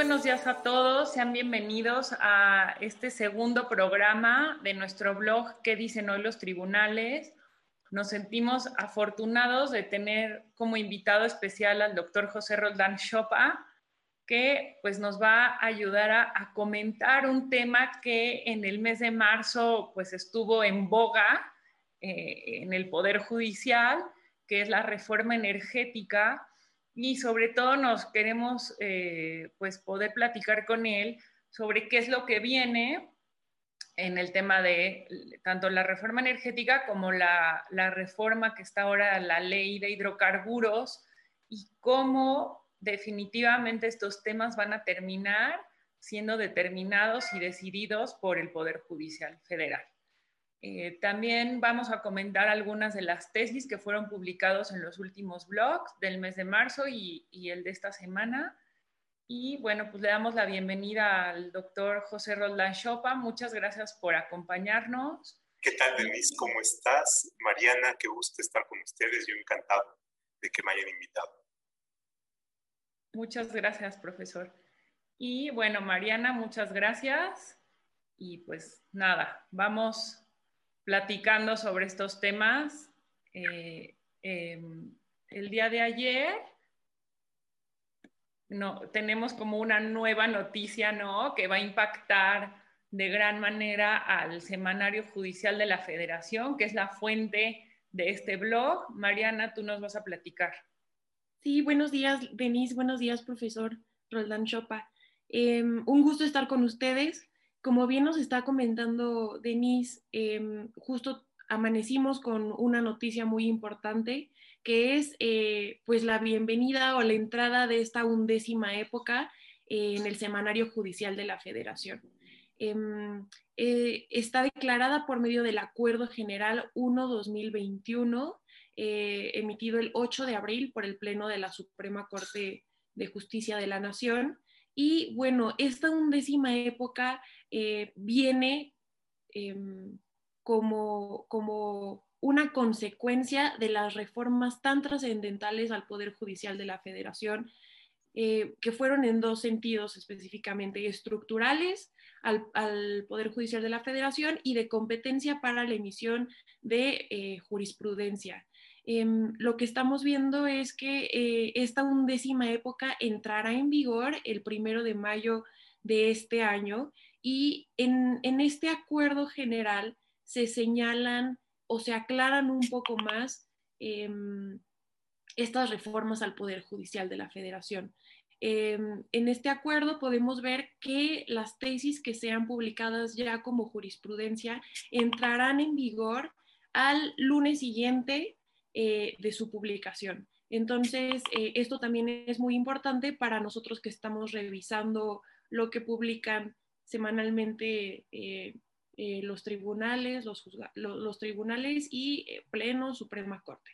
buenos días a todos, sean bienvenidos a este segundo programa de nuestro blog ¿Qué dicen hoy los tribunales? Nos sentimos afortunados de tener como invitado especial al doctor José Roldán Chopa, que pues nos va a ayudar a, comentar un tema que en el mes de marzo pues estuvo en boga eh, en el Poder Judicial, que es la reforma energética y sobre todo nos queremos eh, pues poder platicar con él sobre qué es lo que viene en el tema de tanto la reforma energética como la, la reforma que está ahora la ley de hidrocarburos y cómo definitivamente estos temas van a terminar siendo determinados y decididos por el Poder Judicial Federal. Eh, también vamos a comentar algunas de las tesis que fueron publicados en los últimos blogs del mes de marzo y, el de esta semana. Y bueno, pues le damos la bienvenida al doctor José Roldán Chopa. Muchas gracias por acompañarnos. ¿Qué tal, Denise? ¿Cómo estás? Mariana, qué gusto estar con ustedes. Yo encantado de que me hayan invitado. Muchas gracias, profesor. Y bueno, Mariana, muchas gracias. Y pues nada, vamos platicando sobre estos temas. Eh, em, el día de ayer no, tenemos como una nueva noticia, ¿no? Que va a impactar de gran manera al semanario judicial de la federación, que es la fuente de este blog. Mariana, tú nos vas a platicar. Sí, buenos días, Denise. Buenos días, profesor Roldán Chopa. Em, un gusto estar con ustedes. Como bien nos está comentando Denise, em, justo amanecimos con una noticia muy importante que es eh, pues la bienvenida o la entrada de esta undécima época en el semanario judicial de la federación. Em, eh, está declarada por medio del Acuerdo General 1-2021, eh, emitido el 8 de abril por el Pleno de la Suprema Corte de Justicia de la Nación, y bueno, esta undécima época eh, viene em, como, como una consecuencia de las reformas tan trascendentales al Poder Judicial de la Federación, eh, que fueron en dos sentidos específicamente, estructurales al, Poder Judicial de la Federación y de competencia para la emisión de eh, jurisprudencia. Em, lo que estamos viendo es que esta undécima época entrará en vigor el primero de mayo de este año y en, este acuerdo general se señalan o se aclaran un poco más em, estas reformas al Poder Judicial de la Federación. Em, en este acuerdo podemos ver que las tesis que sean publicadas ya como jurisprudencia entrarán en vigor al lunes siguiente eh, de su publicación. Entonces, eh, esto también es muy importante para nosotros que estamos revisando lo que publican semanalmente eh, los tribunales, los, tribunales y Pleno Suprema Corte.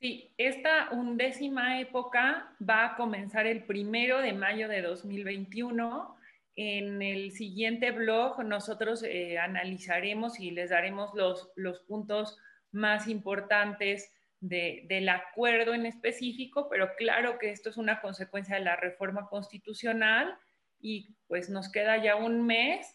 Sí, esta undécima época va a comenzar el primero de mayo de 2021. En el siguiente blog nosotros analizaremos y les daremos los, los puntos más importantes del acuerdo en específico, pero claro que esto es una consecuencia de la reforma constitucional y pues nos queda ya un mes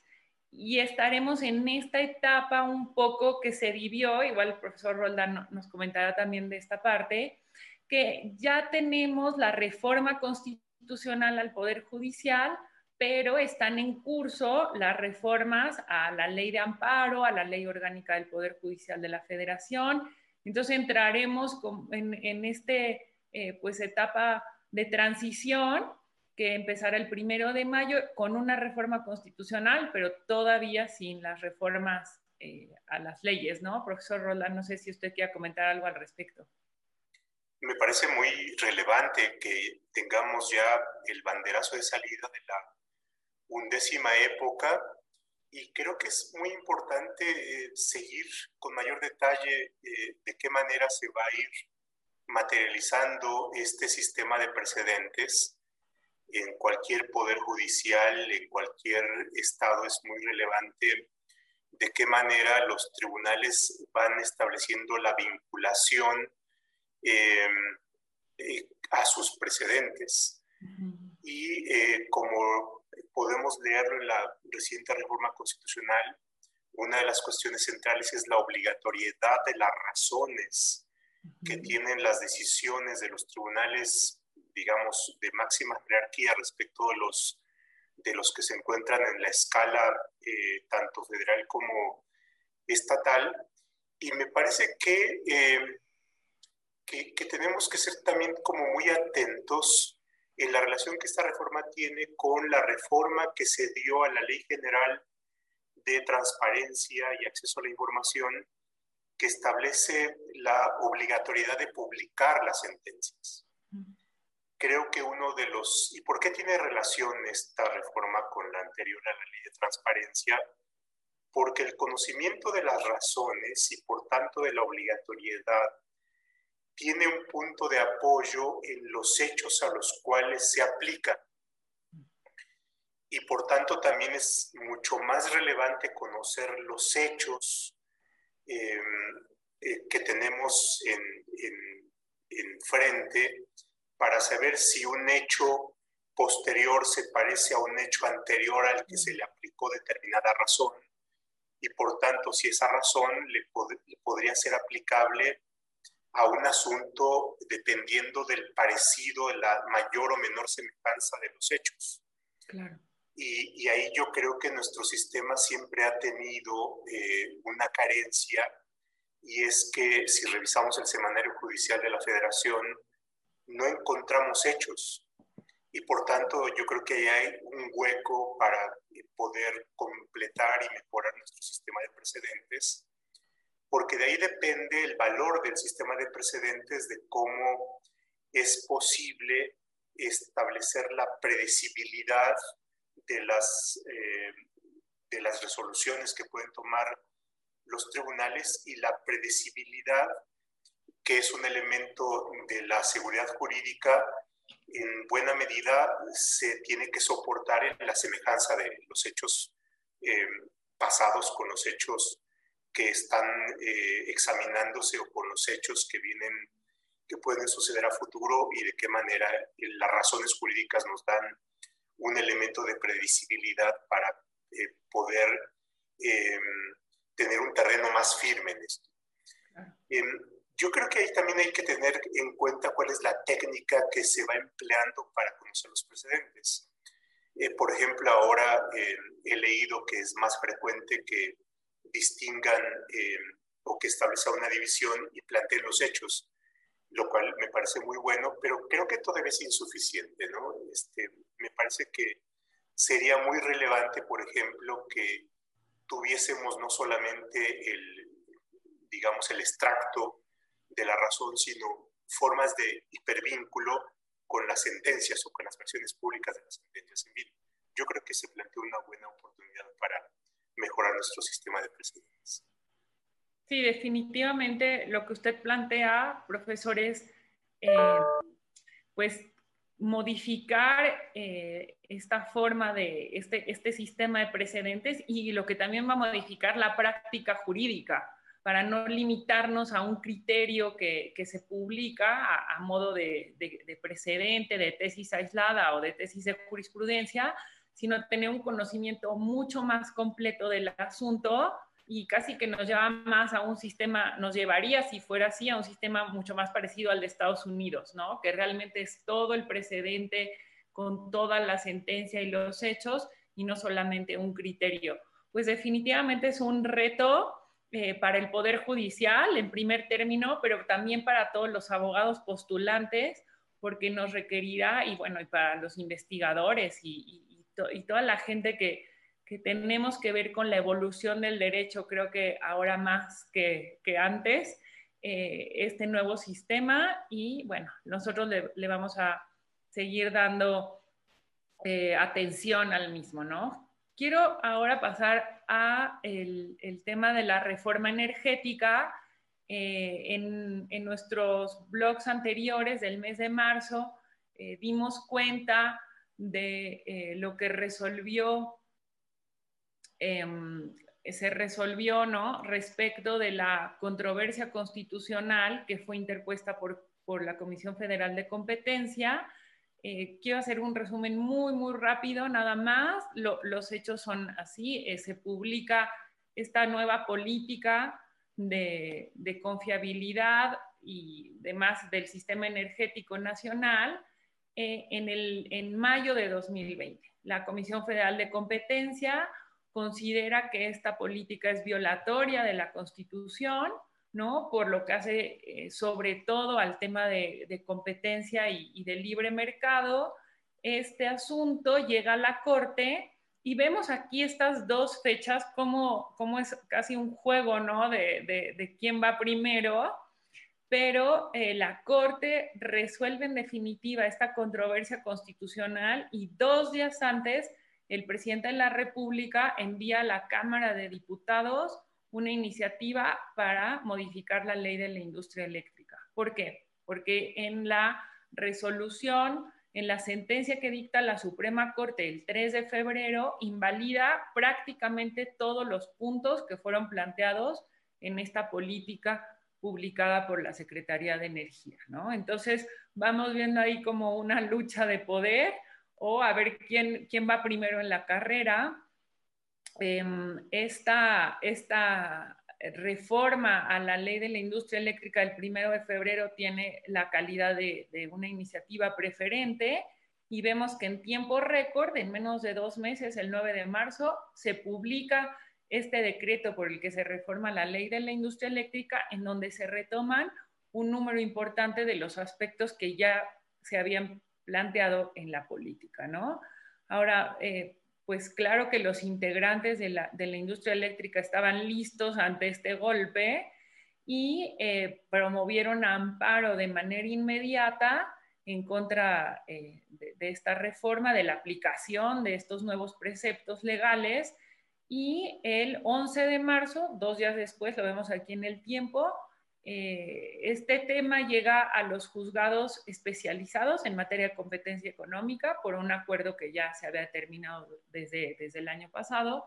y estaremos en esta etapa un poco que se vivió, igual el profesor Roldán nos comentará también de esta parte, que ya tenemos la reforma constitucional al Poder Judicial, pero están en curso las reformas a la ley de amparo, a la ley orgánica del Poder Judicial de la Federación. Entonces entraremos en, esta eh, pues etapa de transición que empezará el primero de mayo con una reforma constitucional, pero todavía sin las reformas eh, a las leyes, ¿no? Profesor Roland, no sé si usted quiere comentar algo al respecto. Me parece muy relevante que tengamos ya el banderazo de salida de la undécima época y creo que es muy importante eh, seguir con mayor detalle eh, de qué manera se va a ir materializando este sistema de precedentes en cualquier poder judicial, en cualquier estado, es muy relevante de qué manera los tribunales van estableciendo la vinculación em, eh, a sus precedentes. y eh, como podemos leerlo en la reciente reforma constitucional, una de las cuestiones centrales es la obligatoriedad de las razones que tienen las decisiones de los tribunales, digamos, de máxima jerarquía respecto de los, de los que se encuentran en la escala eh, tanto federal como estatal. Y me parece que, eh, que, que tenemos que ser también como muy atentos en la relación que esta reforma tiene con la reforma que se dio a la Ley General de Transparencia y Acceso a la Información, que establece la obligatoriedad de publicar las sentencias. Creo que uno de los... ¿Y por qué tiene relación esta reforma con la anterior a la Ley de Transparencia? Porque el conocimiento de las razones y por tanto de la obligatoriedad tiene un punto de apoyo en los hechos a los cuales se aplica. Y por tanto también es mucho más relevante conocer los hechos em, eh, que tenemos en, en, frente para saber si un hecho posterior se parece a un hecho anterior al que se le aplicó determinada razón. Y por tanto, si esa razón le podría ser aplicable a un asunto dependiendo del parecido, de la mayor o menor semejanza de los hechos. Claro. Y, ahí yo creo que nuestro sistema siempre ha tenido eh, una carencia y es que si revisamos el semanario judicial de la federación, no encontramos hechos. Y por tanto yo creo que ahí hay un hueco para poder completar y mejorar nuestro sistema de precedentes porque de ahí depende el valor del sistema de precedentes, de cómo es posible establecer la predecibilidad de las, eh, de las resoluciones que pueden tomar los tribunales y la predecibilidad, que es un elemento de la seguridad jurídica, en buena medida se tiene que soportar en la semejanza de los hechos eh, pasados con los hechos que están eh, examinándose o con los hechos que vienen, que pueden suceder a futuro y de qué manera eh, las razones jurídicas nos dan un elemento de previsibilidad para eh, poder em, tener un terreno más firme en esto. Em, yo creo que ahí también hay que tener en cuenta cuál es la técnica que se va empleando para conocer los precedentes. por ejemplo, ahora he leído que es más frecuente que distingan eh, o que establezcan una división y planteen los hechos, lo cual me parece muy bueno, pero creo que todavía es insuficiente, ¿no? Este, me parece que sería muy relevante, por ejemplo, que tuviésemos no solamente el, digamos, el extracto de la razón, sino formas de hipervínculo con las sentencias o con las versiones públicas de las sentencias en. Yo creo que se plantea una buena oportunidad para mejorar nuestro sistema de precedentes. Sí, definitivamente lo que usted plantea, profesor, es eh, pues modificar eh, esta forma de este, este sistema de precedentes y lo que también va a modificar la práctica jurídica para no limitarnos a un criterio que, que se publica a, modo de, de, precedente, de tesis aislada o de tesis de jurisprudencia, sino tener un conocimiento mucho más completo del asunto y casi que nos lleva más a un sistema, nos llevaría, si fuera así, a un sistema mucho más parecido al de Estados Unidos, ¿no? Que realmente es todo el precedente con toda la sentencia y los hechos y no solamente un criterio. Pues definitivamente es un reto eh, para el Poder Judicial en primer término, pero también para todos los abogados postulantes, porque nos requerirá, y bueno, y para los investigadores y, y toda la gente que, que, tenemos que ver con la evolución del derecho, creo que ahora más que, que antes, eh, este nuevo sistema y bueno, nosotros le, le vamos a seguir dando eh, atención al mismo, ¿no? Quiero ahora pasar a el, tema de la reforma energética. Eh, en, nuestros blogs anteriores del mes de marzo dimos cuenta de eh, lo que resolvió, em, se resolvió, ¿no? Respecto de la controversia constitucional que fue interpuesta por, la Comisión Federal de Competencia Eh, quiero hacer un resumen muy, muy rápido, nada más. los hechos son así. Eh, se publica esta nueva política de, confiabilidad y demás del sistema energético nacional eh, en, el, en mayo de 2020. La Comisión Federal de Competencia considera que esta política es violatoria de la Constitución, ¿no? Por lo que hace eh, sobre todo al tema de, competencia y, de libre mercado. Este asunto llega a la Corte y vemos aquí estas dos fechas como, como es casi un juego, ¿no? De, de quién va primero pero eh, la Corte resuelve en definitiva esta controversia constitucional y dos días antes el presidente de la República envía a la Cámara de Diputados una iniciativa para modificar la ley de la industria eléctrica. ¿Por qué? Porque en la resolución, en la sentencia que dicta la Suprema Corte el 3 de febrero, invalida prácticamente todos los puntos que fueron planteados en esta política publicada por la Secretaría de Energía. Entonces, vamos viendo ahí como una lucha de poder o a ver quién, quién va primero en la carrera. Em, esta, esta reforma a la ley de la industria eléctrica del primero de febrero tiene la calidad de, de una iniciativa preferente y vemos que en tiempo récord, en menos de dos meses, el 9 de marzo, se publica este decreto por el que se reforma la ley de la industria eléctrica, en donde se retoman un número importante de los aspectos que ya se habían planteado en la política, ¿no? Ahora, eh, pues claro que los integrantes de la, industria eléctrica estaban listos ante este golpe y eh, promovieron amparo de manera inmediata en contra eh, de, esta reforma, de la aplicación de estos nuevos preceptos legales. Y el 11 de marzo, dos días después, lo vemos aquí en el tiempo, eh, este tema llega a los juzgados especializados en materia de competencia económica por un acuerdo que ya se había terminado desde, desde el año pasado,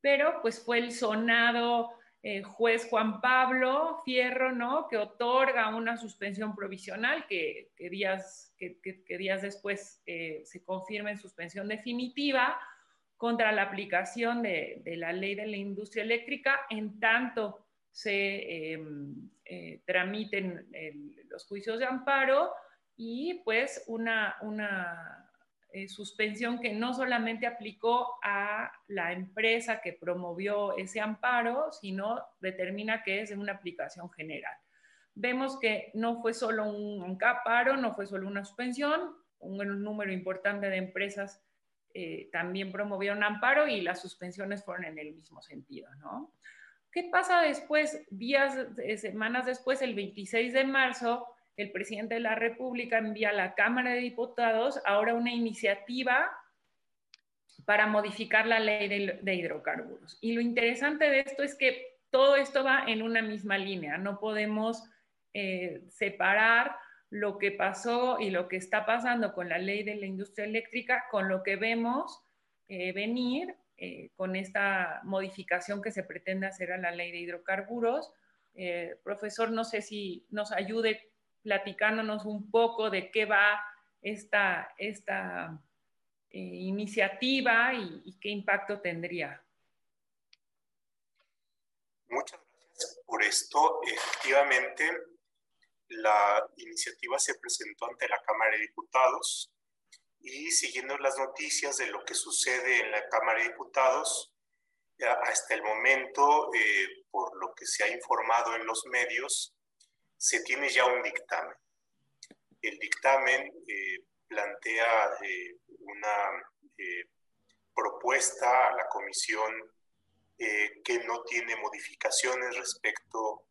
pero pues fue el sonado eh, juez Juan Pablo Fierro, ¿no? Que otorga una suspensión provisional que, que días, que, días después eh, se confirma en suspensión definitiva contra la aplicación de, la ley de la industria eléctrica en tanto se em, eh, tramiten los juicios de amparo y pues una, una eh, suspensión que no solamente aplicó a la empresa que promovió ese amparo, sino determina que es de una aplicación general. Vemos que no fue solo un, un amparo, no fue solo una suspensión, un número importante de empresas eh, también promovieron amparo y las suspensiones fueron en el mismo sentido, ¿no? ¿Qué pasa después? Días, semanas después, el 26 de marzo, el presidente de la República envía a la Cámara de Diputados ahora una iniciativa para modificar la ley de, hidrocarburos. Y lo interesante de esto es que todo esto va en una misma línea, no podemos eh, separar lo que pasó y lo que está pasando con la ley de la industria eléctrica, con lo que vemos eh, venir eh, con esta modificación que se pretende hacer a la ley de hidrocarburos. Eh, profesor, no sé si nos ayude platicándonos un poco de qué va esta, esta iniciativa y, y qué impacto tendría. Muchas gracias por esto. Efectivamente, la iniciativa se presentó ante la Cámara de Diputados y siguiendo las noticias de lo que sucede en la Cámara de Diputados, hasta el momento, eh, por lo que se ha informado en los medios, se tiene ya un dictamen. El dictamen eh, plantea eh, una propuesta a la comisión que no tiene modificaciones respecto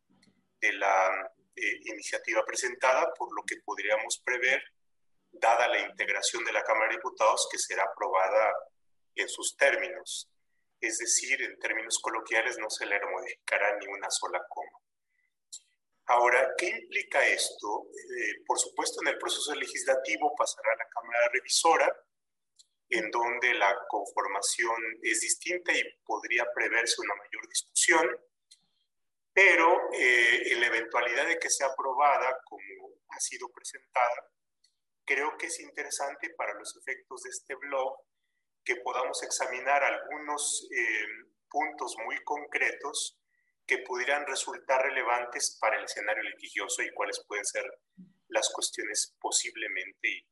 de la eh, iniciativa presentada, por lo que podríamos prever, dada la integración de la Cámara de Diputados, que será aprobada en sus términos. Es decir, en términos coloquiales, no se le modificará ni una sola coma. Ahora, ¿qué implica esto? Eh, por supuesto, en el proceso legislativo pasará a la Cámara Revisora, en donde la conformación es distinta y podría preverse una mayor discusión pero eh, en la eventualidad de que sea aprobada como ha sido presentada, creo que es interesante para los efectos de este blog que podamos examinar algunos eh, puntos muy concretos que pudieran resultar relevantes para el escenario litigioso y cuáles pueden ser las cuestiones posiblemente y,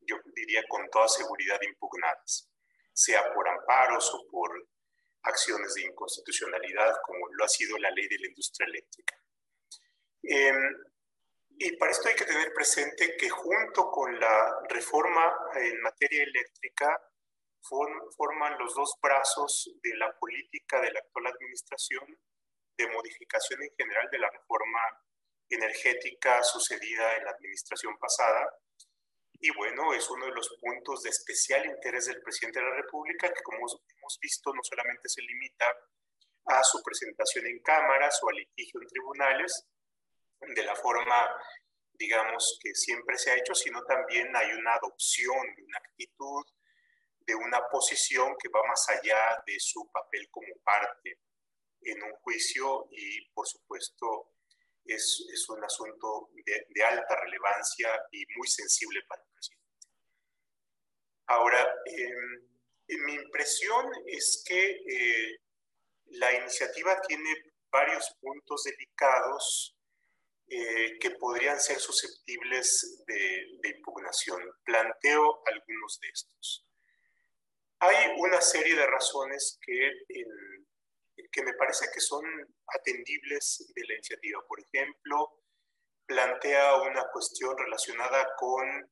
yo diría con toda seguridad impugnadas, sea por amparos o por acciones de inconstitucionalidad, como lo ha sido la ley de la industria eléctrica. Em, y para esto hay que tener presente que junto con la reforma en materia eléctrica forman los dos brazos de la política de la actual administración de modificación en general de la reforma energética sucedida en la administración pasada. Y bueno, es uno de los puntos de especial interés del presidente de la República, que como hemos visto no solamente se limita a su presentación en cámaras o a litigio en tribunales, de la forma, digamos, que siempre se ha hecho, sino también hay una adopción una actitud, de una posición que va más allá de su papel como parte en un juicio y, por supuesto, es, es un asunto de, de, alta relevancia y muy sensible para el presidente. Ahora, em, mi impresión es que eh, la iniciativa tiene varios puntos delicados eh, que podrían ser susceptibles de, impugnación. Planteo algunos de estos. Hay una serie de razones que, que me parece que son atendibles de la iniciativa. Por ejemplo, plantea una cuestión relacionada con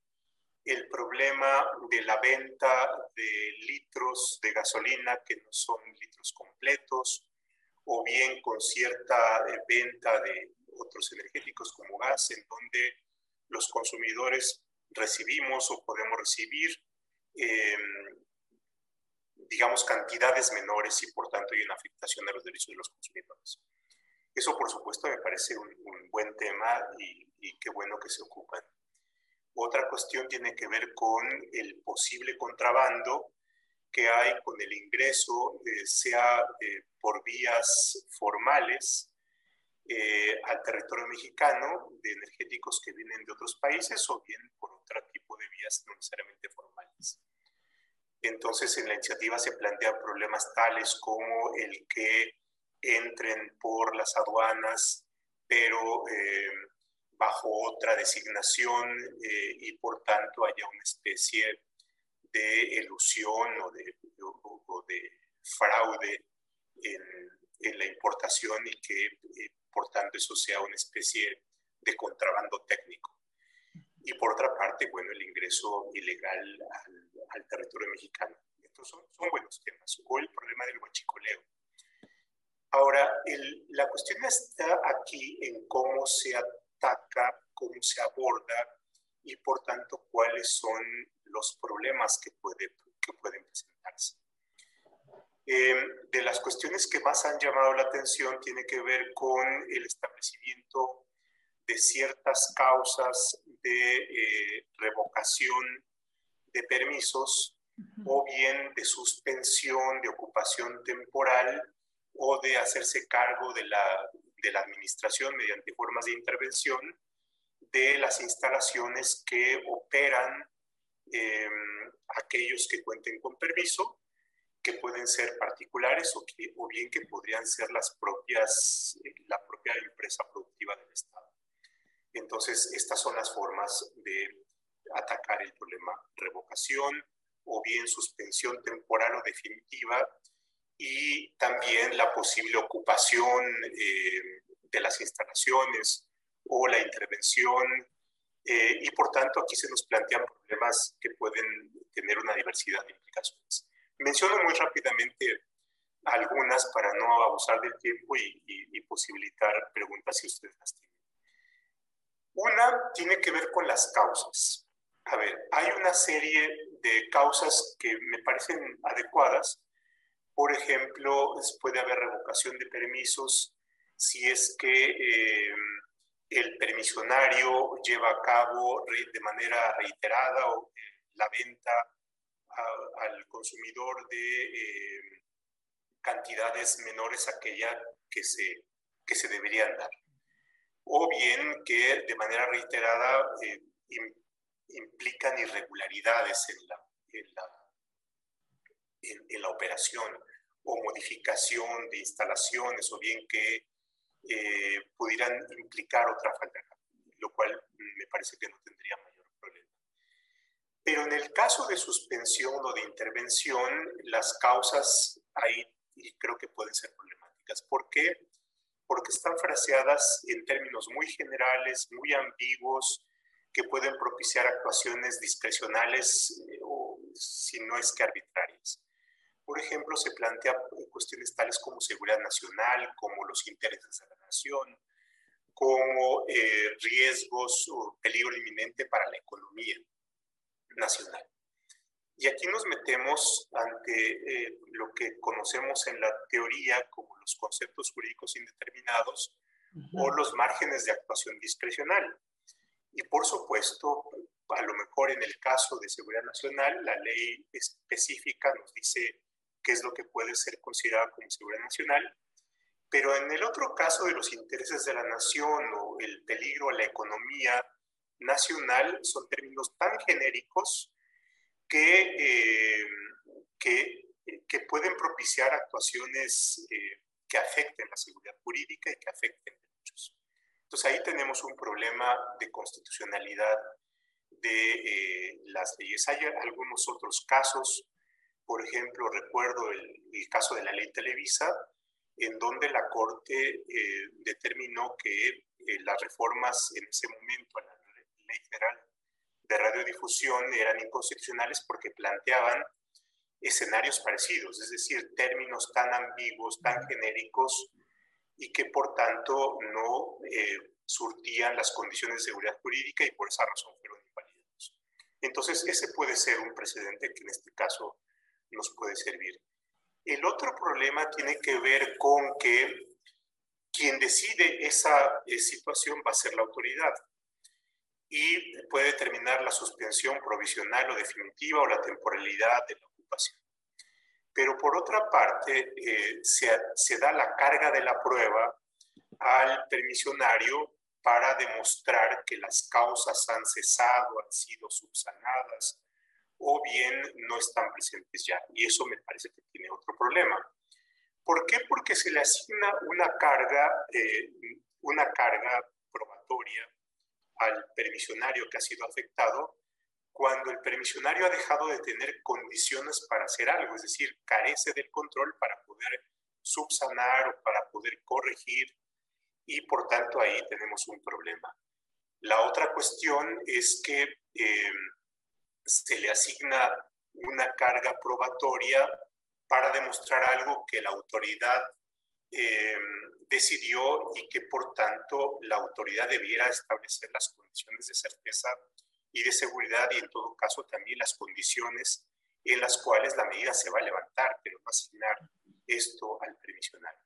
el problema de la venta de litros de gasolina que no son litros completos, o bien con cierta eh, venta de otros energéticos como gas, en donde los consumidores recibimos o podemos recibir, em, digamos, cantidades menores y por tanto hay una afectación a los derechos de los consumidores. Eso, por supuesto, me parece un, buen tema y, y, qué bueno que se ocupan. Otra cuestión tiene que ver con el posible contrabando que hay con el ingreso, eh, sea eh, por vías formales eh, al territorio mexicano de energéticos que vienen de otros países o bien por otro tipo de vías no necesariamente formales. Entonces, en la iniciativa se plantean problemas tales como el que entren por las aduanas, pero eh, bajo otra designación eh, y por tanto haya una especie de ilusión o de, o, de fraude en, en, la importación y que por tanto eso sea una especie de contrabando técnico. Y por otra parte, bueno, el ingreso ilegal al, territorio mexicano. Estos son, son, buenos temas. O el problema del huachicoleo. Ahora, la cuestión está aquí en cómo se ataca, cómo se aborda y por tanto cuáles son los problemas que, puede, que pueden presentarse. Em, de las cuestiones que más han llamado la atención tiene que ver con el establecimiento de ciertas causas de eh, revocación de permisos o bien de suspensión de ocupación temporal o de hacerse cargo de la, de la administración mediante formas de intervención de las instalaciones que operan em, aquellos que cuenten con permiso que pueden ser particulares o, o bien que podrían ser las propias, eh, la propia empresa productiva del Estado. Entonces, estas son las formas de atacar el problema. Revocación o bien suspensión temporal o definitiva y también la posible ocupación eh, de las instalaciones o la intervención. Eh, y por tanto, aquí se nos plantean problemas que pueden tener una diversidad de implicaciones. Menciono muy rápidamente algunas para no abusar del tiempo y, posibilitar preguntas si ustedes las tienen. Una tiene que ver con las causas. A ver, hay una serie de causas que me parecen adecuadas. Por ejemplo, puede haber revocación de permisos si es que eh, el permisionario lleva a cabo de manera reiterada o, eh, la venta al consumidor de eh, cantidades menores a aquella que se, que se deberían dar. O bien que de manera reiterada eh, implican irregularidades en la, en la, en, la operación o modificación de instalaciones o bien que eh, pudieran implicar otra falta, lo cual me parece que no tendría. Pero en el caso de suspensión o de intervención, las causas ahí creo que pueden ser problemáticas. ¿Por qué? Porque están fraseadas en términos muy generales, muy ambiguos, que pueden propiciar actuaciones discrecionales eh, o si no es que arbitrarias. Por ejemplo, se plantea cuestiones tales como seguridad nacional, como los intereses de la nación, como eh, riesgos o peligro inminente para la economía nacional. Y aquí nos metemos ante eh, lo que conocemos en la teoría como los conceptos jurídicos indeterminados o los márgenes de actuación discrecional. Y por supuesto, a lo mejor en el caso de seguridad nacional, la ley específica nos dice qué es lo que puede ser considerado como seguridad nacional, pero en el otro caso de los intereses de la nación o el peligro a la economía nacional, son términos tan genéricos que, eh, que, pueden propiciar actuaciones eh, que afecten la seguridad jurídica y que afecten derechos. Entonces ahí tenemos un problema de constitucionalidad de eh, las leyes. Hay algunos otros casos, por ejemplo, recuerdo el, caso de la ley Televisa, en donde la Corte determinó que las reformas en ese momento a la Ley Federal de Radiodifusión eran inconstitucionales porque planteaban escenarios parecidos, es decir, términos tan ambiguos, tan genéricos, y que por tanto no eh, surtían las condiciones de seguridad jurídica y por esa razón fueron invalidados. Entonces, ese puede ser un precedente que en este caso nos puede servir. El otro problema tiene que ver con que quien decide esa eh, situación va a ser la autoridad y puede determinar la suspensión provisional o definitiva o la temporalidad de la ocupación. Pero por otra parte, eh, se, da la carga de la prueba al permisionario para demostrar que las causas han cesado, han sido subsanadas o bien no están presentes ya. Y eso me parece que tiene otro problema. ¿Por qué? Porque se le asigna una carga, eh, una carga probatoria al permisionario que ha sido afectado cuando el permisionario ha dejado de tener condiciones para hacer algo, es decir, carece del control para poder subsanar o para poder corregir y por tanto ahí tenemos un problema. La otra cuestión es que eh, se le asigna una carga probatoria para demostrar algo que la autoridad eh, decidió y que por tanto la autoridad debiera establecer las condiciones de certeza y de seguridad y en todo caso también las condiciones en las cuales la medida se va a levantar, pero no asignar esto al previsionario.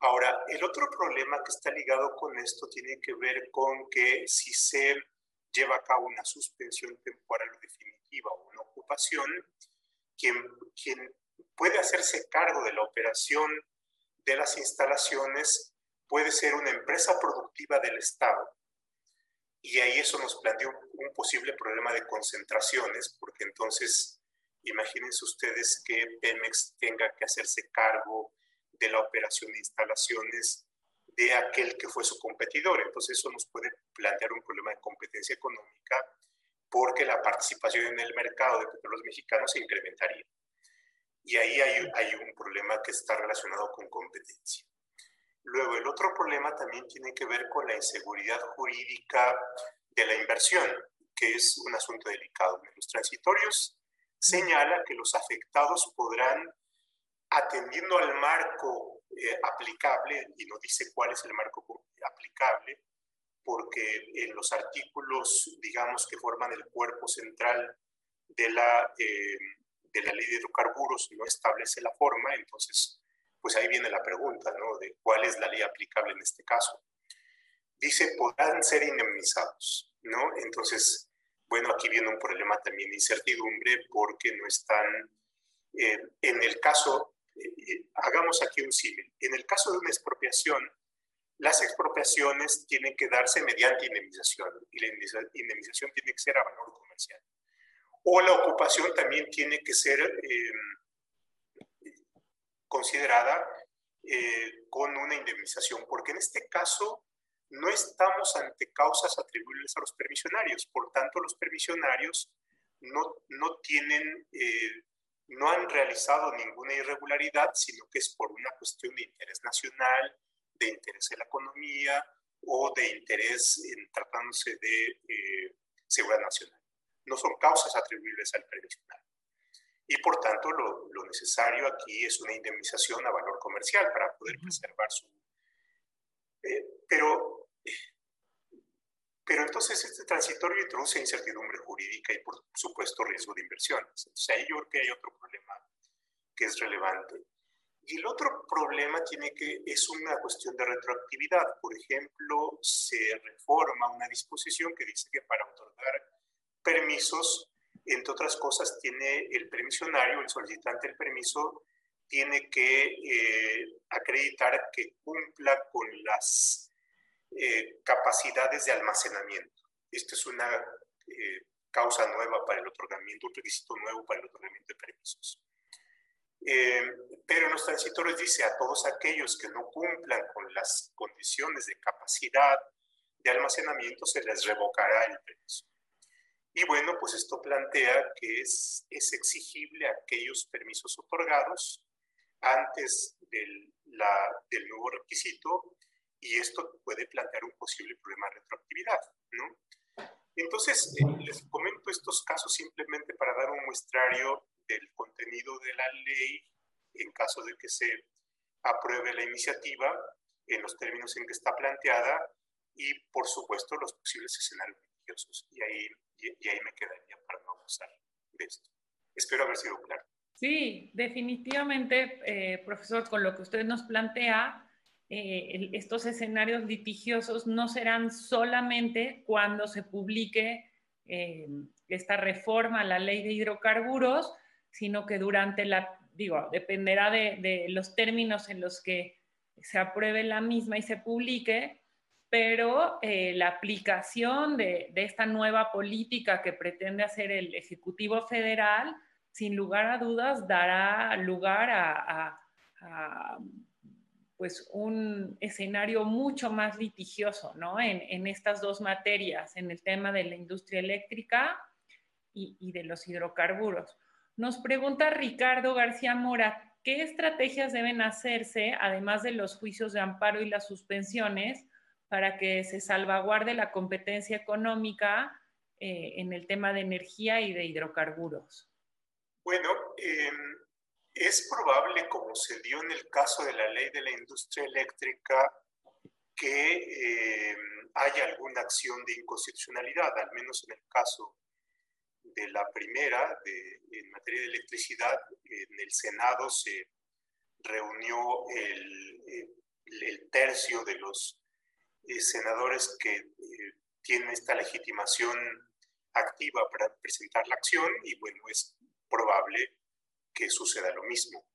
Ahora, el otro problema que está ligado con esto tiene que ver con que si se lleva a cabo una suspensión temporal o definitiva o una ocupación, quien, quien puede hacerse cargo de la operación de las instalaciones puede ser una empresa productiva del Estado y ahí eso nos plantea un, posible problema de concentraciones, porque entonces imagínense ustedes que Pemex tenga que hacerse cargo de la operación de instalaciones de aquel que fue su competidor. Entonces eso nos puede plantear un problema de competencia económica porque la participación en el mercado de petróleos mexicanos se incrementaría. Y ahí hay, hay un problema que está relacionado con competencia. Luego, el otro problema también tiene que ver con la inseguridad jurídica de la inversión, que es un asunto delicado. En los transitorios señala que los afectados podrán, atendiendo al marco eh, aplicable, y no dice cuál es el marco aplicable, porque en los artículos, digamos, que forman el cuerpo central de la, eh, de la ley de hidrocarburos no establece la forma, entonces pues ahí viene la pregunta, ¿no? De cuál es la ley aplicable en este caso. Dice, podrán ser indemnizados, ¿no? Entonces, bueno, aquí viene un problema también de incertidumbre porque no están, eh, en el caso, eh, hagamos aquí un símil, en el caso de una expropiación, las expropiaciones tienen que darse mediante indemnización y la indemnización tiene que ser a valor comercial. O la ocupación también tiene que ser em, considerada eh, con una indemnización, porque en este caso no estamos ante causas atribuibles a los permisionarios, por tanto los permisionarios no, no tienen, eh, no han realizado ninguna irregularidad, sino que es por una cuestión de interés nacional, de interés en la economía o de interés en tratándose de eh, seguridad nacional. No son causas atribuibles al previsional. Y por tanto, lo, lo, necesario aquí es una indemnización a valor comercial para poder preservar su... Eh, pero, pero entonces este transitorio introduce incertidumbre jurídica y por supuesto riesgo de inversiones. Entonces ahí yo creo que hay otro problema que es relevante. Y el otro problema tiene que, es una cuestión de retroactividad. Por ejemplo, se reforma una disposición que dice que para otorgar permisos, entre otras cosas, tiene el permisionario, el solicitante del permiso, tiene que eh, acreditar que cumpla con las eh, capacidades de almacenamiento. Esta es una eh, causa nueva para el otorgamiento, un requisito nuevo para el otorgamiento de permisos. Pero en los transitorios dice a todos aquellos que no cumplan con las condiciones de capacidad de almacenamiento se les revocará el permiso. Y bueno, pues esto plantea que es, es exigible aquellos permisos otorgados antes del, la, del nuevo requisito y esto puede plantear un posible problema de retroactividad, ¿no? Entonces, eh, les comento estos casos simplemente para dar un muestrario del contenido de la ley en caso de que se apruebe la iniciativa en los términos en que está planteada y, por supuesto, los posibles escenarios litigiosos. Y ahí, y, ahí me quedaría para no abusar de esto. Espero haber sido claro. Sí, definitivamente, eh, profesor, con lo que usted nos plantea, eh, estos escenarios litigiosos no serán solamente cuando se publique eh, esta reforma a la ley de hidrocarburos, sino que durante la, digo, dependerá de, los términos en los que se apruebe la misma y se publique, pero eh, la aplicación de, esta nueva política que pretende hacer el Ejecutivo Federal, sin lugar a dudas, dará lugar a, pues un escenario mucho más litigioso ¿no? en, estas dos materias, en el tema de la industria eléctrica y de los hidrocarburos. Nos pregunta Ricardo García Mora, ¿qué estrategias deben hacerse, además de los juicios de amparo y las suspensiones, para que se salvaguarde la competencia económica eh, en el tema de energía y de hidrocarburos? Bueno, em, es probable, como se dio en el caso de la ley de la industria eléctrica, que em, haya alguna acción de inconstitucionalidad, al menos en el caso de la primera, en materia de electricidad, en el Senado se reunió el, el tercio de los eh, senadores que eh, tienen esta legitimación activa para presentar la acción y bueno, es probable que suceda lo mismo.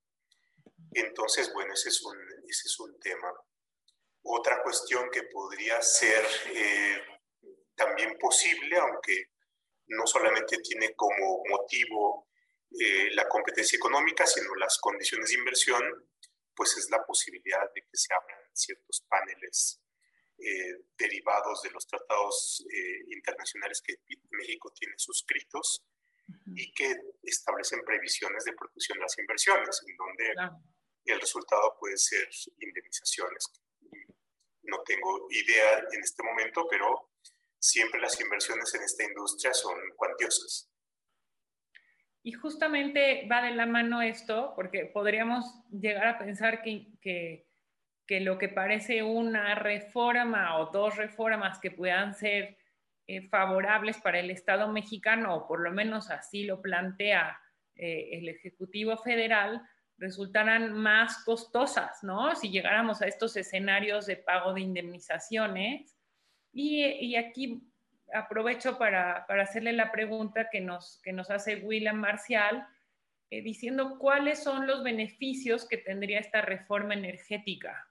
Entonces, bueno, ese es un, ese es un tema. Otra cuestión que podría ser eh, también posible, aunque no solamente tiene como motivo eh, la competencia económica, sino las condiciones de inversión, pues es la posibilidad de que se abran ciertos paneles eh, derivados de los tratados eh, internacionales que México tiene suscritos y que establecen previsiones de protección de las inversiones, en donde el resultado puede ser indemnizaciones. No tengo idea en este momento, pero siempre las inversiones en esta industria son cuantiosas. Y justamente va de la mano esto, porque podríamos llegar a pensar que, que, que lo que parece una reforma o dos reformas que puedan ser eh, favorables para el Estado mexicano, o por lo menos así lo plantea eh, el Ejecutivo Federal, resultaran más costosas, ¿no? Si llegáramos a estos escenarios de pago de indemnizaciones, y, aquí aprovecho para, hacerle la pregunta que nos, que nos hace William Marcial, eh, diciendo cuáles son los beneficios que tendría esta reforma energética.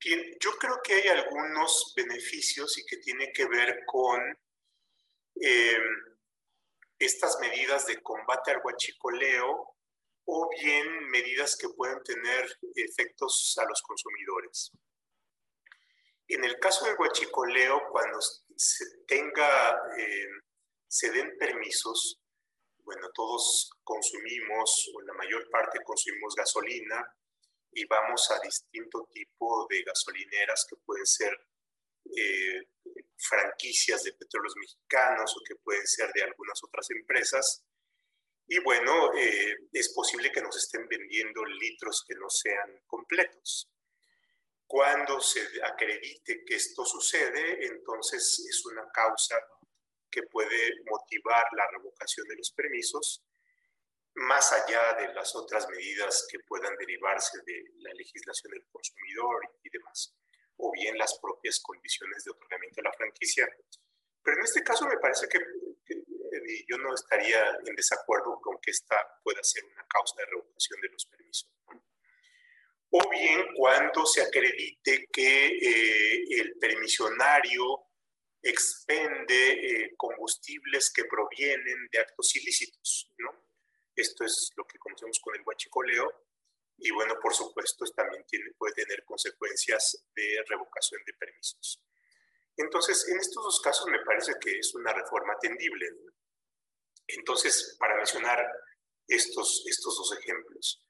Yo creo que hay algunos beneficios y que tiene que ver con eh, estas medidas de combate al huachicoleo o bien medidas que pueden tener efectos a los consumidores. En el caso del huachicoleo, cuando se tenga, eh, se den permisos, bueno, todos consumimos, o la mayor parte consumimos gasolina y vamos a distinto tipo de gasolineras que pueden ser eh, franquicias de petróleos mexicanos o que pueden ser de algunas otras empresas. Y bueno, eh, es posible que nos estén vendiendo litros que no sean completos. Cuando se acredite que esto sucede, entonces es una causa que puede motivar la revocación de los permisos, más allá de las otras medidas que puedan derivarse de la legislación del consumidor y demás, o bien las propias condiciones de otorgamiento de la franquicia. Pero en este caso me parece que, yo no estaría en desacuerdo con que esta pueda ser una causa de revocación de los permisos. O bien cuando se acredite que eh, el permisionario expende eh, combustibles que provienen de actos ilícitos, ¿no? Esto es lo que conocemos con el huachicoleo y bueno, por supuesto, también tiene, puede tener consecuencias de revocación de permisos. Entonces, en estos dos casos me parece que es una reforma atendible. Entonces, para mencionar estos, estos dos ejemplos.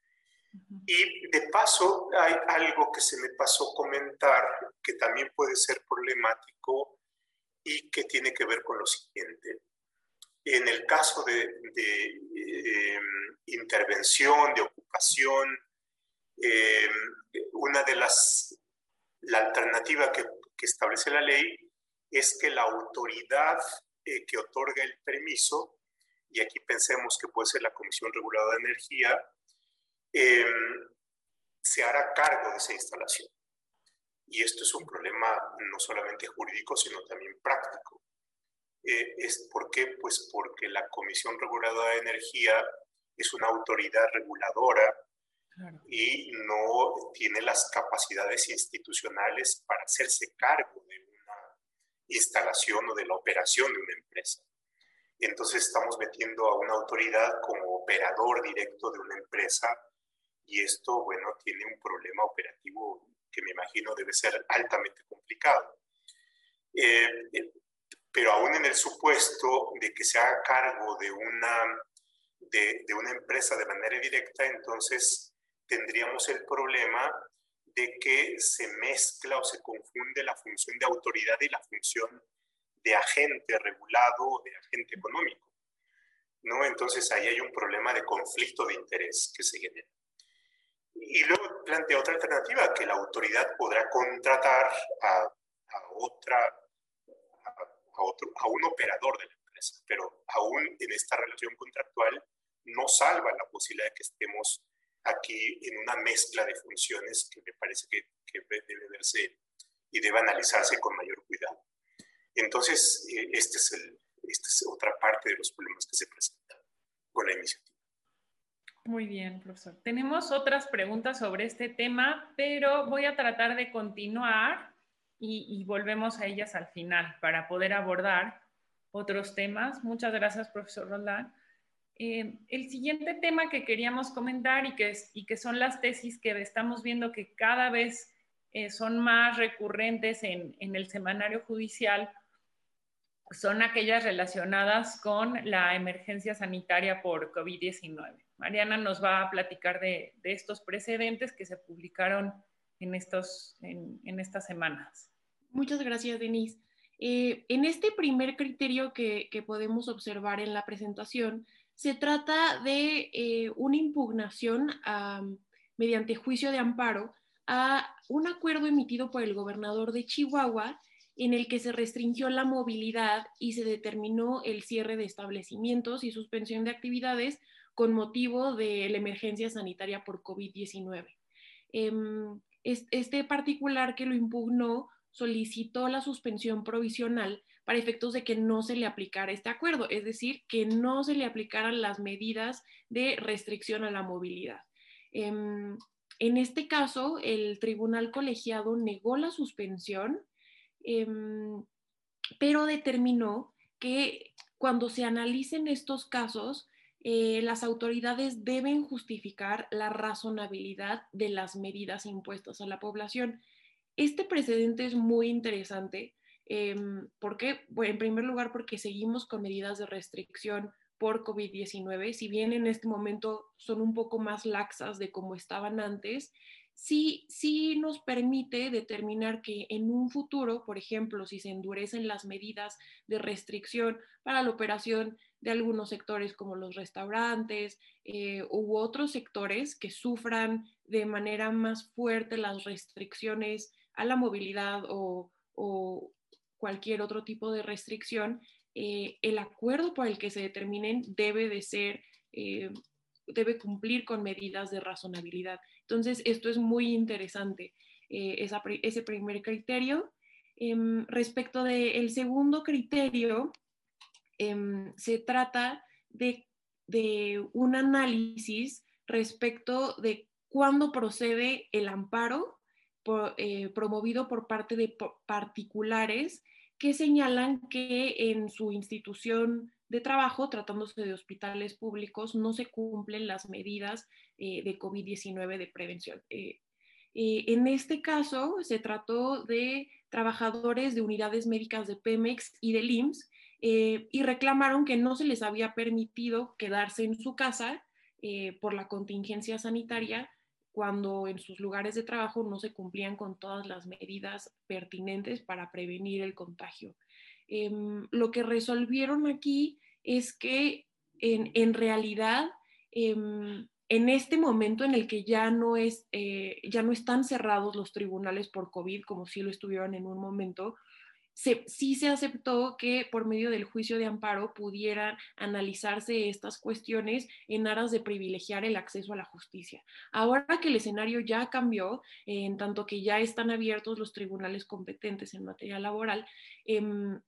Y de paso, hay algo que se me pasó comentar que también puede ser problemático y que tiene que ver con lo siguiente. En el caso de, em, intervención, de ocupación, em, una de las, la alternativa que, que, establece la ley es que la autoridad eh, que otorga el permiso, y aquí pensemos que puede ser la Comisión Reguladora de Energía, em, se hará cargo de esa instalación. Y esto es un problema no solamente jurídico, sino también práctico. Eh, ¿Es por qué? Pues porque la Comisión Reguladora de Energía es una autoridad reguladora y no tiene las capacidades institucionales para hacerse cargo de una instalación o de la operación de una empresa. Entonces estamos metiendo a una autoridad como operador directo de una empresa y esto, bueno, tiene un problema operativo que me imagino debe ser altamente complicado. Eh, eh, pero aún en el supuesto de que se haga cargo de una, de, de una empresa de manera directa, entonces tendríamos el problema de que se mezcla o se confunde la función de autoridad y la función de agente regulado o de agente económico. ¿no? Entonces ahí hay un problema de conflicto de interés que se genera. Y luego plantea otra alternativa, que la autoridad podrá contratar a, a otra, a, otro, a un operador de la empresa, pero aún en esta relación contractual no salva la posibilidad de que estemos aquí en una mezcla de funciones que me parece que, que debe verse y debe analizarse con mayor cuidado. Entonces, eh, este es esta es otra parte de los problemas que se presentan con la iniciativa. Muy bien, profesor. Tenemos otras preguntas sobre este tema, pero voy a tratar de continuar y, volvemos a ellas al final para poder abordar otros temas. Muchas gracias, profesor Roland. Eh, el siguiente tema que queríamos comentar y que, y que son las tesis que estamos viendo que cada vez eh, son más recurrentes en, en el semanario judicial son aquellas relacionadas con la emergencia sanitaria por COVID-19. Mariana nos va a platicar de, estos precedentes que se publicaron en, estos, en, estas semanas. Muchas gracias, Denise. Eh, en este primer criterio que, podemos observar en la presentación, se trata de eh, una impugnación mediante juicio de amparo a un acuerdo emitido por el gobernador de Chihuahua en el que se restringió la movilidad y se determinó el cierre de establecimientos y suspensión de actividades con motivo de la emergencia sanitaria por COVID-19. Em, este particular que lo impugnó solicitó la suspensión provisional para efectos de que no se le aplicara este acuerdo, es decir, que no se le aplicaran las medidas de restricción a la movilidad. Em, en este caso, el tribunal colegiado negó la suspensión, em, pero determinó que cuando se analicen estos casos, eh, las autoridades deben justificar la razonabilidad de las medidas impuestas a la población. Este precedente es muy interesante. Em, ¿Por qué? En primer lugar, porque seguimos con medidas de restricción por COVID-19, si bien en este momento son un poco más laxas de como estaban antes, sí, sí nos permite determinar que en un futuro, por ejemplo, si se endurecen las medidas de restricción para la operación de algunos sectores como los restaurantes eh, u otros sectores que sufran de manera más fuerte las restricciones a la movilidad o, cualquier otro tipo de restricción, eh, el acuerdo por el que se determinen debe de ser, eh, debe cumplir con medidas de razonabilidad. Entonces, esto es muy interesante, eh, ese primer criterio. Em, respecto del segundo criterio, em, se trata de, un análisis respecto de cuándo procede el amparo promovido por parte de particulares que señalan que en su institución de trabajo, tratándose de hospitales públicos, no se cumplen las medidas eh, de COVID-19 de prevención. Eh, eh, en este caso, se trató de trabajadores de unidades médicas de Pemex y del IMSS y reclamaron que no se les había permitido quedarse en su casa por la contingencia sanitaria cuando en sus lugares de trabajo no se cumplían con todas las medidas pertinentes para prevenir el contagio. Em, lo que resolvieron aquí es que en, realidad, em, en este momento en el que ya no, es, eh, ya no están cerrados los tribunales por COVID, como si lo estuvieron en un momento, sí se aceptó que por medio del juicio de amparo pudieran analizarse estas cuestiones en aras de privilegiar el acceso a la justicia. Ahora que el escenario ya cambió, en tanto que ya están abiertos los tribunales competentes en materia laboral, em,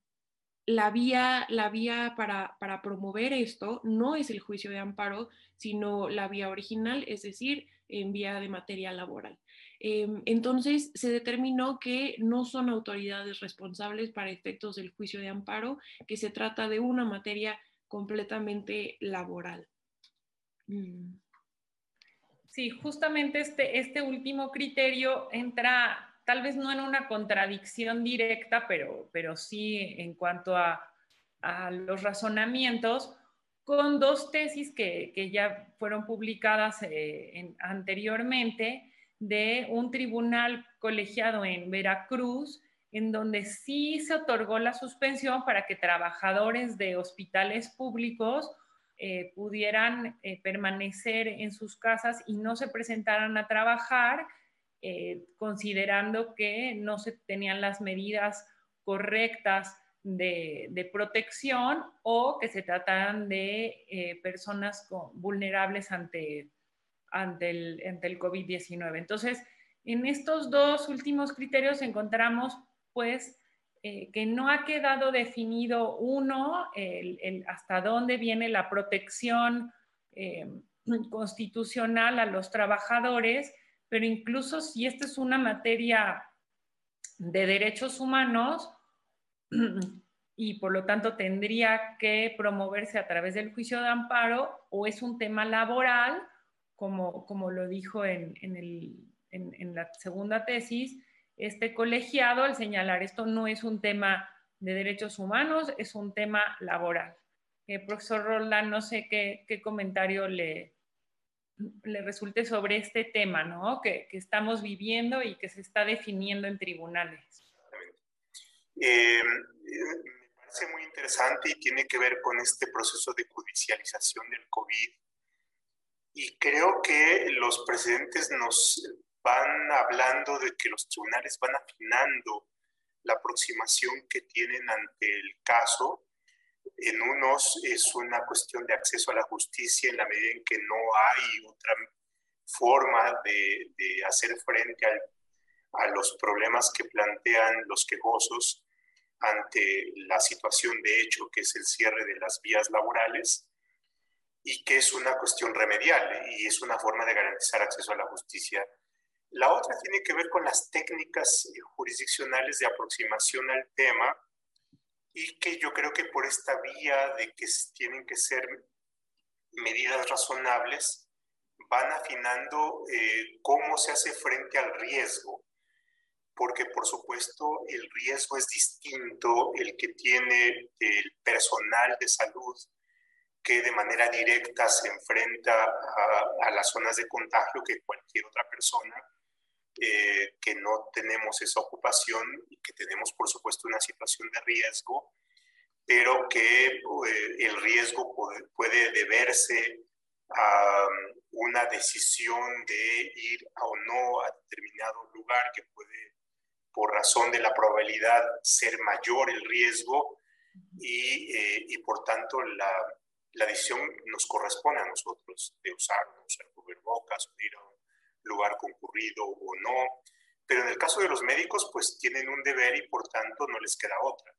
la vía, la vía para, para promover esto no es el juicio de amparo, sino la vía original, es decir, en vía de materia laboral. Em, entonces, se determinó que no son autoridades responsables para efectos del juicio de amparo, que se trata de una materia completamente laboral. Mm. Sí, justamente este, este último criterio entra tal vez no en una contradicción directa, pero, pero sí en cuanto a, los razonamientos, con dos tesis que, ya fueron publicadas eh, anteriormente de un tribunal colegiado en Veracruz, en donde sí se otorgó la suspensión para que trabajadores de hospitales públicos eh, pudieran eh, permanecer en sus casas y no se presentaran a trabajar, eh, considerando que no se tenían las medidas correctas de, protección o que se trataran de personas vulnerables ante ante el, el COVID-19. Entonces, en estos dos últimos criterios encontramos, pues, eh, que no ha quedado definido uno, hasta dónde viene la protección eh, constitucional a los trabajadores, pero incluso si esta es una materia de derechos humanos y por lo tanto tendría que promoverse a través del juicio de amparo o es un tema laboral, como, lo dijo en, la segunda tesis, este colegiado al señalar esto no es un tema de derechos humanos, es un tema laboral. Eh, profesor Roland, no sé qué, comentario le, le, resulte sobre este tema ¿no? que, estamos viviendo y que se está definiendo en tribunales. Eh, me parece muy interesante y tiene que ver con este proceso de judicialización del COVID y creo que los presidentes nos van hablando de que los tribunales van afinando la aproximación que tienen ante el caso. En unos es una cuestión de acceso a la justicia en la medida en que no hay otra forma de, hacer frente a los problemas que plantean los quejosos ante la situación de hecho que es el cierre de las vías laborales y que es una cuestión remedial y es una forma de garantizar acceso a la justicia. La otra tiene que ver con las técnicas jurisdiccionales de aproximación al tema y que yo creo que por esta vía de que tienen que ser medidas razonables, van afinando eh, cómo se hace frente al riesgo, porque por supuesto el riesgo es distinto el que tiene el personal de salud que de manera directa se enfrenta a, las zonas de contagio que cualquier otra persona eh, que no tenemos esa ocupación y que tenemos por supuesto una situación de riesgo, pero que eh, el riesgo puede deberse a um, una decisión de ir o no a determinado lugar que puede, por razón de la probabilidad, ser mayor el riesgo y, eh, y por tanto la, la, decisión nos corresponde a nosotros de usar, no usar cubrebocas de ir a un lugar concurrido o no. Pero en el caso de los médicos, pues tienen un deber y por tanto no les queda otra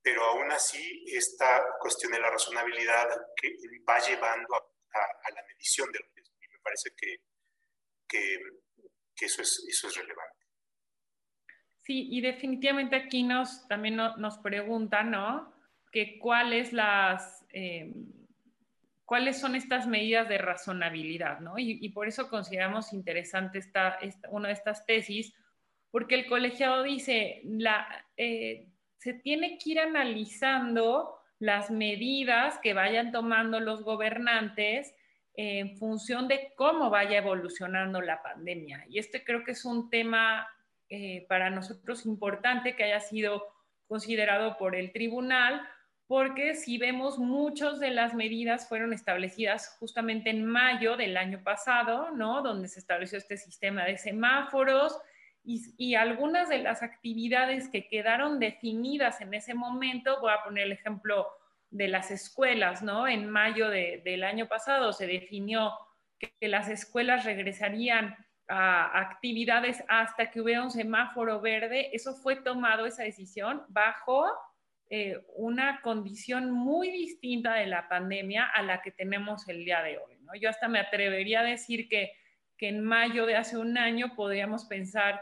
pero aún así esta cuestión de la razonabilidad que va llevando a a, la medición del riesgo. Y me parece que, que, que eso, es, eso es relevante. Sí, y definitivamente aquí nos, también nos preguntan, ¿no? Que cuáles las... Eh, cuáles son estas medidas de razonabilidad, ¿no? Y, por eso consideramos interesante esta, una de estas tesis, porque el colegiado dice, la, eh, se tiene que ir analizando las medidas que vayan tomando los gobernantes en función de cómo vaya evolucionando la pandemia. Y este creo que es un tema eh, para nosotros importante que haya sido considerado por el tribunal, porque si vemos muchas de las medidas fueron establecidas justamente en mayo del año pasado, ¿no? Donde se estableció este sistema de semáforos y, y, algunas de las actividades que quedaron definidas en ese momento, voy a poner el ejemplo de las escuelas, ¿no? En mayo del año pasado se definió que, las escuelas regresarían a actividades hasta que hubiera un semáforo verde. Eso fue tomado, esa decisión, bajo eh, una condición muy distinta de la pandemia a la que tenemos el día de hoy, ¿no? Yo hasta me atrevería a decir que, que en mayo de hace un año podríamos pensar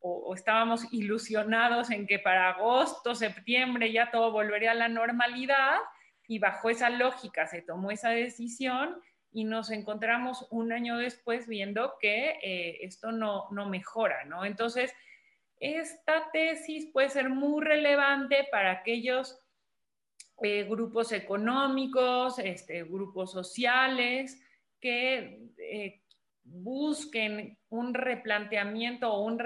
o, estábamos ilusionados en que para agosto, septiembre ya todo volvería a la normalidad y bajo esa lógica se tomó esa decisión y nos encontramos un año después viendo que eh, esto no, no mejora, ¿no? Entonces, esta tesis puede ser muy relevante para aquellos eh, grupos económicos, este, grupos sociales que eh, busquen un replanteamiento o un,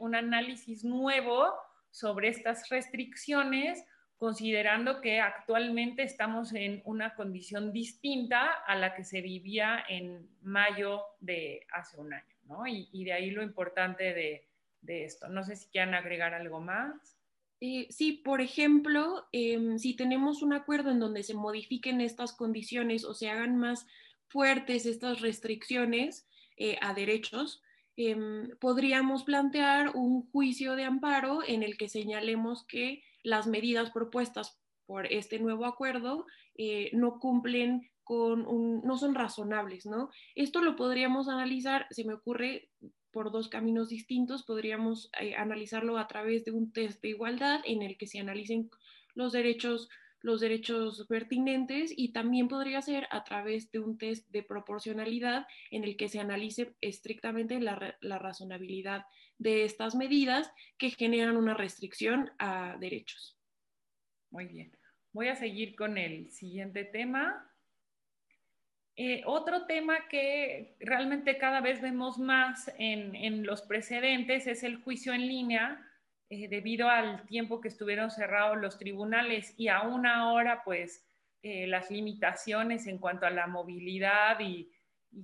un análisis nuevo sobre estas restricciones, considerando que actualmente estamos en una condición distinta a la que se vivía en mayo de hace un año, ¿no? Y, de ahí lo importante de, esto. No sé si quieren agregar algo más. Eh, sí, por ejemplo, em, si tenemos un acuerdo en donde se modifiquen estas condiciones o se hagan más fuertes estas restricciones eh, a derechos, em, podríamos plantear un juicio de amparo en el que señalemos que las medidas propuestas por este nuevo acuerdo eh, no cumplen con un, no son razonables, ¿no? Esto lo podríamos analizar, se me ocurre por dos caminos distintos, podríamos eh, analizarlo a través de un test de igualdad en el que se analicen los derechos los derechos pertinentes y también podría ser a través de un test de proporcionalidad en el que se analice estrictamente la, la razonabilidad de estas medidas que generan una restricción a derechos. Muy bien. Voy a seguir con el siguiente tema. Eh, otro tema que realmente cada vez vemos más en, los precedentes es el juicio en línea eh, debido al tiempo que estuvieron cerrados los tribunales y aún ahora, pues, eh, las limitaciones en cuanto a la movilidad y,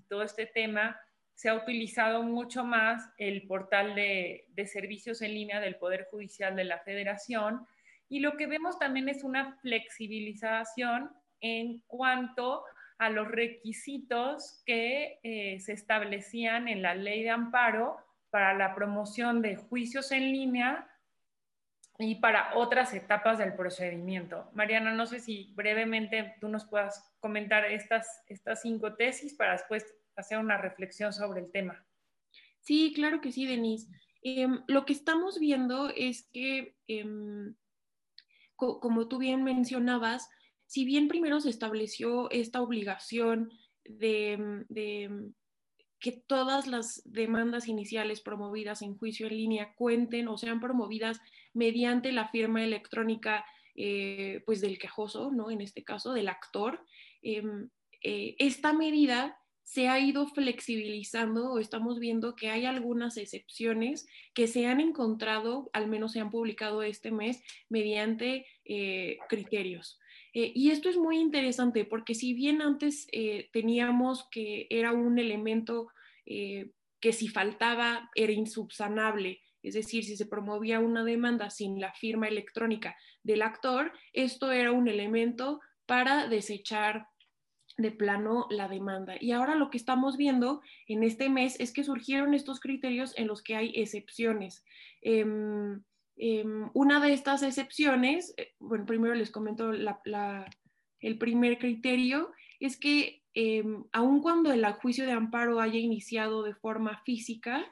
todo este tema, se ha utilizado mucho más el portal de, de, servicios en línea del Poder Judicial de la Federación. Y lo que vemos también es una flexibilización en cuanto a los requisitos que eh, se establecían en la ley de amparo para la promoción de juicios en línea y para otras etapas del procedimiento. Mariana, no sé si brevemente tú nos puedas comentar estas, estas cinco tesis para después hacer una reflexión sobre el tema. Sí, claro que sí, Denise. Em, lo que estamos viendo es que, em, como tú bien mencionabas, si bien primero se estableció esta obligación de, de que todas las demandas iniciales promovidas en juicio en línea cuenten o sean promovidas mediante la firma electrónica eh, pues del quejoso, ¿no? En este caso, del actor. Em, eh, esta medida se ha ido flexibilizando o estamos viendo que hay algunas excepciones que se han encontrado, al menos se han publicado este mes, mediante eh, y esto es muy interesante porque si bien antes teníamos que era un elemento que si faltaba era insubsanable es decir, si se promovía una demanda sin la firma electrónica del actor, esto era un elemento para desechar de plano la demanda. Y ahora lo que estamos viendo en este mes es que surgieron estos criterios en los que hay excepciones. Em, em, una de estas excepciones, eh, bueno, primero les comento el primer criterio, es que em, aun cuando el juicio de amparo haya iniciado de forma física,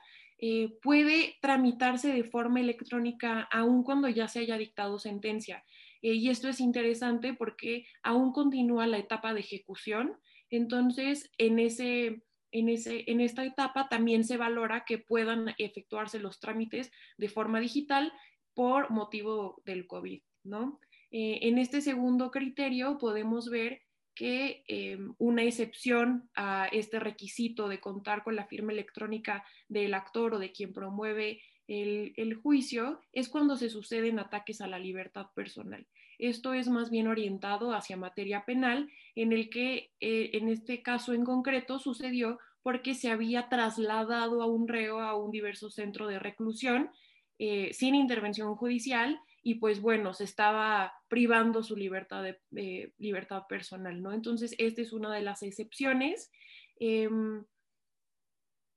eh, puede tramitarse de forma electrónica aun cuando ya se haya dictado sentencia. Eh, y esto es interesante porque aún continúa la etapa de ejecución. Entonces, en, ese, en, ese, en esta etapa también se valora que puedan efectuarse los trámites de forma digital por motivo del COVID. ¿no? Eh, en este segundo criterio podemos ver que eh, una excepción a este requisito de contar con la firma electrónica del actor o de quien promueve el, juicio es cuando se suceden ataques a la libertad personal. Esto es más bien orientado hacia materia penal, en el que eh, en este caso en concreto sucedió porque se había trasladado a un reo a un diverso centro de reclusión eh, sin intervención judicial y pues bueno, se estaba privando su libertad, de, libertad personal, ¿no? Entonces, esta es una de las excepciones. Em,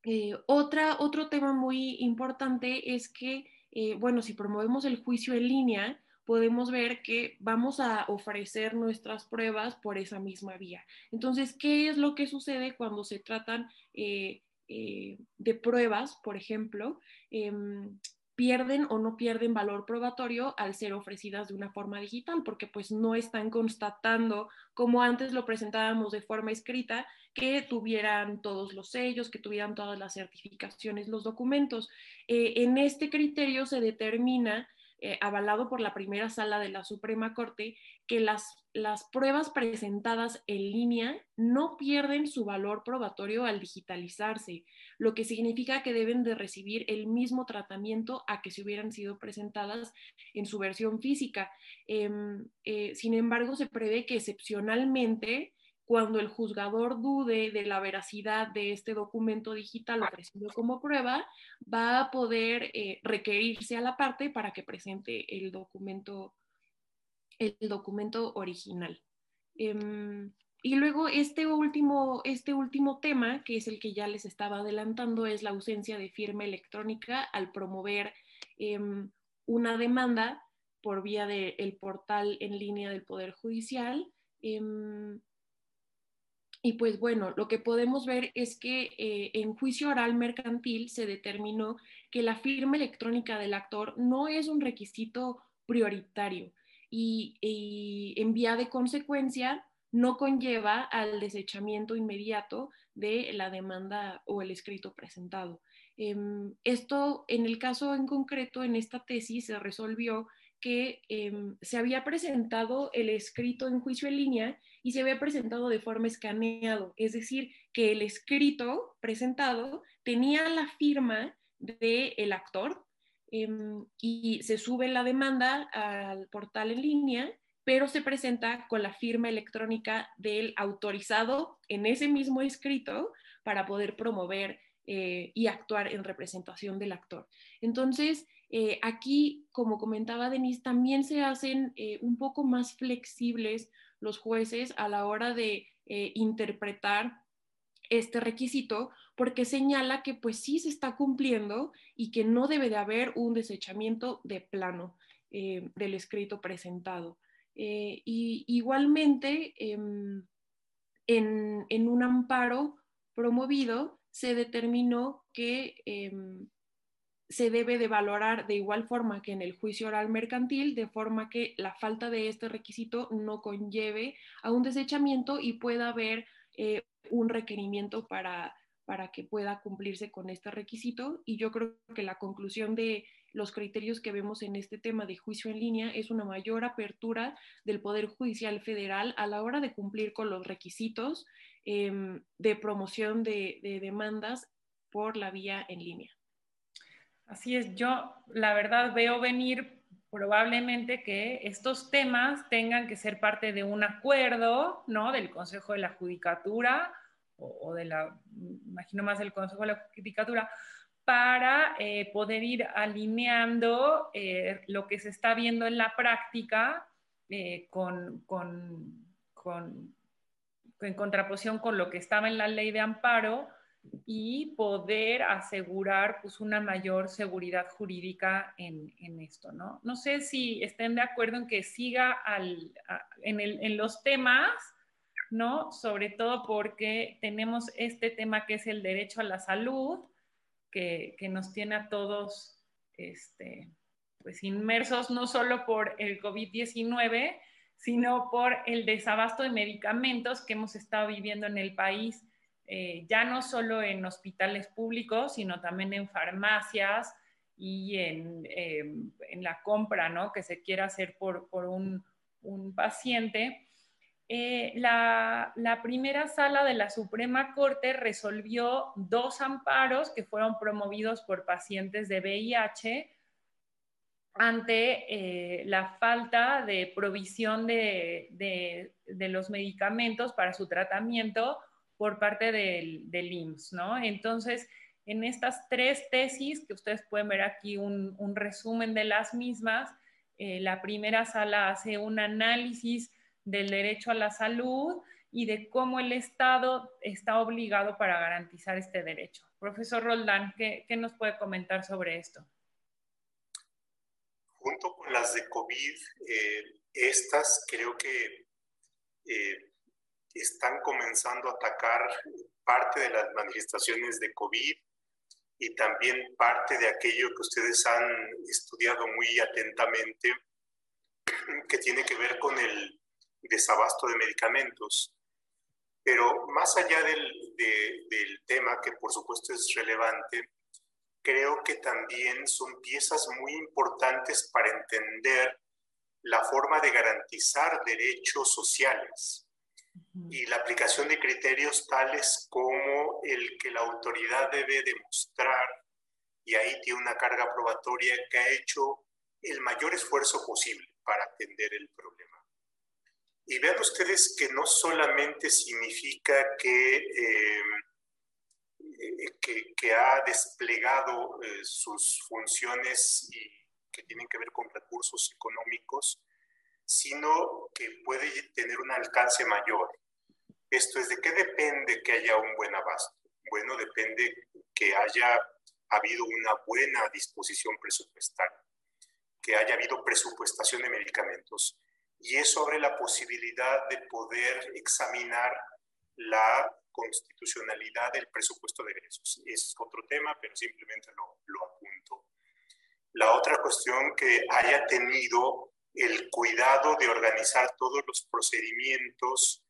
eh, otra, otro tema muy importante es que, eh, bueno, si promovemos el juicio en línea, podemos ver que vamos a ofrecer nuestras pruebas por esa misma vía. Entonces, ¿qué es lo que sucede cuando se tratan eh, de pruebas, por ejemplo? Em, pierden o no pierden valor probatorio al ser ofrecidas de una forma digital, porque pues no están constatando, como antes lo presentábamos de forma escrita, que tuvieran todos los sellos, que tuvieran todas las certificaciones, los documentos. Eh, en este criterio se determina eh, avalado por la primera sala de la Suprema Corte, que las, las pruebas presentadas en línea no pierden su valor probatorio al digitalizarse, lo que significa que deben de recibir el mismo tratamiento a que si hubieran sido presentadas en su versión física. Em, eh, sin embargo, se prevé que excepcionalmente cuando el juzgador dude de la veracidad de este documento digital ofrecido como prueba, va a poder eh, requerirse a la parte para que presente el documento, el documento original. Em, y luego este último, este último tema, que es el que ya les estaba adelantando, es la ausencia de firma electrónica al promover em, una demanda por vía del portal en línea del Poder Judicial. Y pues bueno, lo que podemos ver es que eh, en juicio oral mercantil se determinó que la firma electrónica del actor no es un requisito prioritario y, en vía de consecuencia no conlleva al desechamiento inmediato de la demanda o el escrito presentado. Em, esto, en el caso en concreto, en esta tesis se resolvió que em, se había presentado el escrito en juicio en línea y se había presentado de forma escaneado, es decir, que el escrito presentado tenía la firma del actor em, y se sube la demanda al portal en línea, pero se presenta con la firma electrónica del autorizado en ese mismo escrito para poder promover eh, y actuar en representación del actor. Entonces, eh, aquí, como comentaba Denise, también se hacen eh, un poco más flexibles los jueces a la hora de eh, interpretar este requisito porque señala que pues sí se está cumpliendo y que no debe de haber un desechamiento de plano. del escrito presentado. y igualmente, em, en, en, un amparo promovido, se determinó que em, se debe de valorar de igual forma que en el juicio oral mercantil, de forma que la falta de este requisito no conlleve a un desechamiento y pueda haber eh, un requerimiento para, para que pueda cumplirse con este requisito. Y yo creo que la conclusión de los criterios que vemos en este tema de juicio en línea es una mayor apertura del Poder Judicial Federal a la hora de cumplir con los requisitos em, de promoción de demandas por la vía en línea. Así es, yo la verdad veo venir probablemente que estos temas tengan que ser parte de un acuerdo, ¿no? Del Consejo de la Judicatura o, de la, imagino más del Consejo de la Judicatura, para eh, poder ir alineando eh, lo que se está viendo en la práctica eh, con, en contraposición con lo que estaba en la ley de amparo y poder asegurar pues, una mayor seguridad jurídica en, en, esto, ¿no? No sé si estén de acuerdo en que siga al, en, el, en, los temas, ¿no? Sobre todo porque tenemos este tema que es el derecho a la salud, que, que nos tiene a todos este, pues, inmersos no solo por el COVID-19, sino por el desabasto de medicamentos que hemos estado viviendo en el país eh, ya no solo en hospitales públicos, sino también en farmacias y en, em, la compra ¿no? que se quiera hacer por, un, paciente. Eh, la, primera sala de la Suprema Corte resolvió dos amparos que fueron promovidos por pacientes de VIH ante eh, la falta de provisión de, de, los medicamentos para su tratamiento por parte del, del IMSS, ¿no? Entonces, en estas tres tesis, que ustedes pueden ver aquí un, resumen de las mismas, eh, la primera sala hace un análisis del derecho a la salud y de cómo el Estado está obligado para garantizar este derecho. Profesor Roldán, ¿qué, nos puede comentar sobre esto? Junto con las de COVID, eh, estas creo que eh, están comenzando a atacar parte de las manifestaciones de COVID y también parte de aquello que ustedes han estudiado muy atentamente, que tiene que ver con el desabasto de medicamentos. Pero más allá del, tema, que por supuesto es relevante, creo que también son piezas muy importantes para entender la forma de garantizar derechos sociales y la aplicación de criterios tales como el que la autoridad debe demostrar, y ahí tiene una carga probatoria que ha hecho el mayor esfuerzo posible para atender el problema. Y vean ustedes que no solamente significa que, eh, que, que, ha desplegado eh, sus funciones y que tienen que ver con recursos económicos, sino que puede tener un alcance mayor. Esto es de qué depende que haya un buen abasto. Bueno, depende que haya habido una buena disposición presupuestaria, que haya habido presupuestación de medicamentos. Y eso abre la posibilidad de poder examinar la constitucionalidad del presupuesto de egresos. Es otro tema, pero simplemente lo, lo apunto. La otra cuestión que haya tenido el cuidado de organizar todos los procedimientos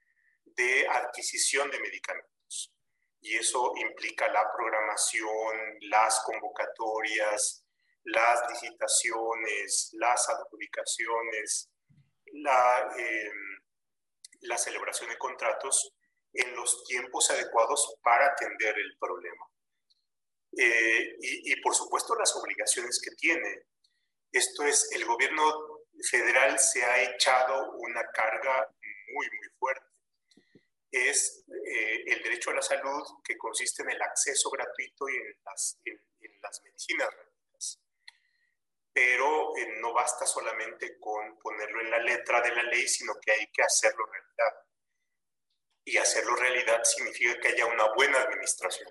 de adquisición de medicamentos. Y eso implica la programación, las convocatorias, las licitaciones, las adjudicaciones, la, em, celebración de contratos en los tiempos adecuados para atender el problema. Eh, y, por supuesto las obligaciones que tiene. Esto es, el gobierno federal se ha echado una carga muy, muy fuerte. Es eh, el derecho a la salud que consiste en el acceso gratuito y en las, en, las medicinas gratuitas. Pero eh, no basta solamente con ponerlo en la letra de la ley, sino que hay que hacerlo realidad. Y hacerlo realidad significa que haya una buena administración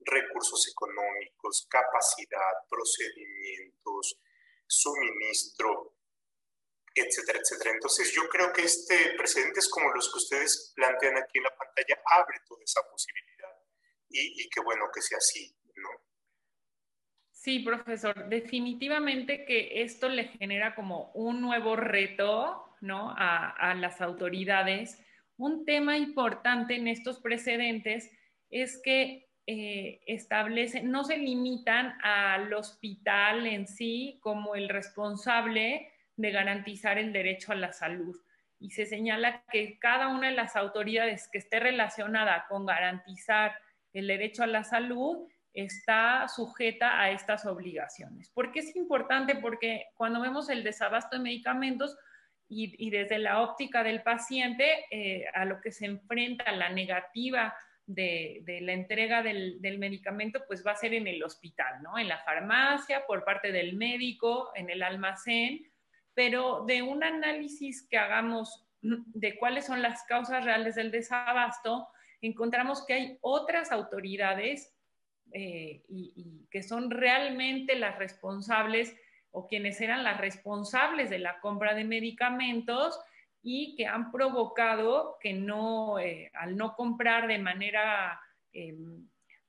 recursos económicos, capacidad, procedimientos, suministro, etcétera, etcétera. Entonces yo creo que este precedentes como los que ustedes plantean aquí en la pantalla abre toda esa posibilidad y, y qué bueno que sea así, ¿no? Sí, profesor, definitivamente que esto le genera como un nuevo reto, ¿no? A, las autoridades. Un tema importante en estos precedentes es que eh, establecen, no se limitan al hospital en sí como el responsable de garantizar el derecho a la salud. Y se señala que cada una de las autoridades que esté relacionada con garantizar el derecho a la salud está sujeta a estas obligaciones. ¿Por qué es importante? Porque cuando vemos el desabasto de medicamentos y, desde la óptica del paciente, eh, a lo que se enfrenta la negativa de, la entrega del, medicamento, pues va a ser en el hospital, ¿no? En la farmacia, por parte del médico, en el almacén, pero de un análisis que hagamos de cuáles son las causas reales del desabasto, encontramos que hay otras autoridades eh, y, que son realmente las responsables o quienes eran las responsables de la compra de medicamentos y que han provocado que no, eh, al no comprar de manera eh,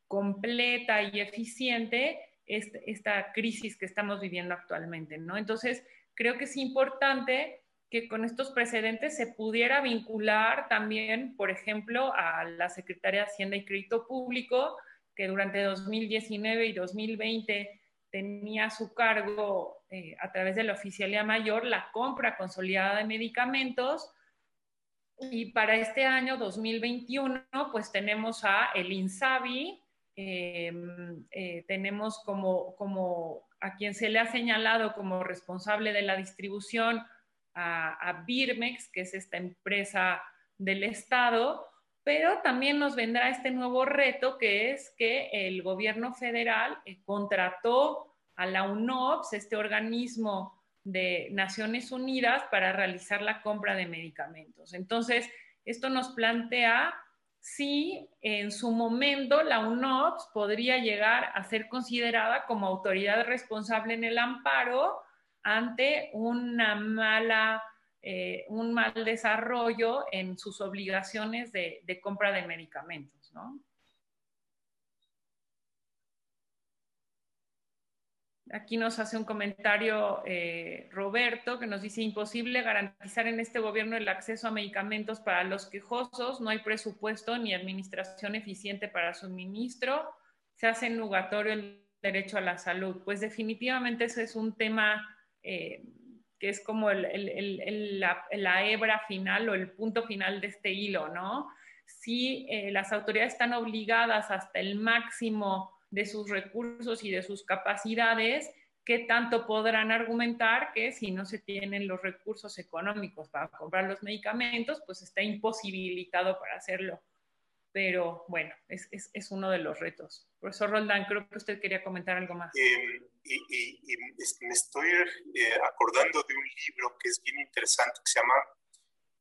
completa y eficiente, esta crisis que estamos viviendo actualmente, ¿no? Entonces, creo que es importante que con estos precedentes se pudiera vincular también, por ejemplo, a la Secretaría de Hacienda y Crédito Público, que durante 2019 y 2020 tenía a su cargo eh, a través de la oficialía mayor la compra consolidada de medicamentos. Y para este año 2021, pues tenemos a el INSABI, em, eh, tenemos como, como a quien se le ha señalado como responsable de la distribución a, Birmex, que es esta empresa del Estado, pero también nos vendrá este nuevo reto que es que el gobierno federal eh, contrató a la UNOPS, este organismo de Naciones Unidas, para realizar la compra de medicamentos. Entonces, esto nos plantea si en su momento la UNOPS podría llegar a ser considerada como autoridad responsable en el amparo ante una mala eh, un mal desarrollo en sus obligaciones de, compra de medicamentos, ¿no? Aquí nos hace un comentario eh, Roberto que nos dice imposible garantizar en este gobierno el acceso a medicamentos para los quejosos, no hay presupuesto ni administración eficiente para suministro, se hace nugatorio el derecho a la salud. Pues definitivamente ese es un tema eh, que es como la, hebra final o el punto final de este hilo, ¿no? Si eh, las autoridades están obligadas hasta el máximo de sus recursos y de sus capacidades, ¿qué tanto podrán argumentar que si no se tienen los recursos económicos para comprar los medicamentos, pues está imposibilitado para hacerlo? pero bueno, es, es, es, uno de los retos. Profesor Roldán, creo que usted quería comentar algo más. Em, y, y, me estoy eh, acordando de un libro que es bien interesante, que se llama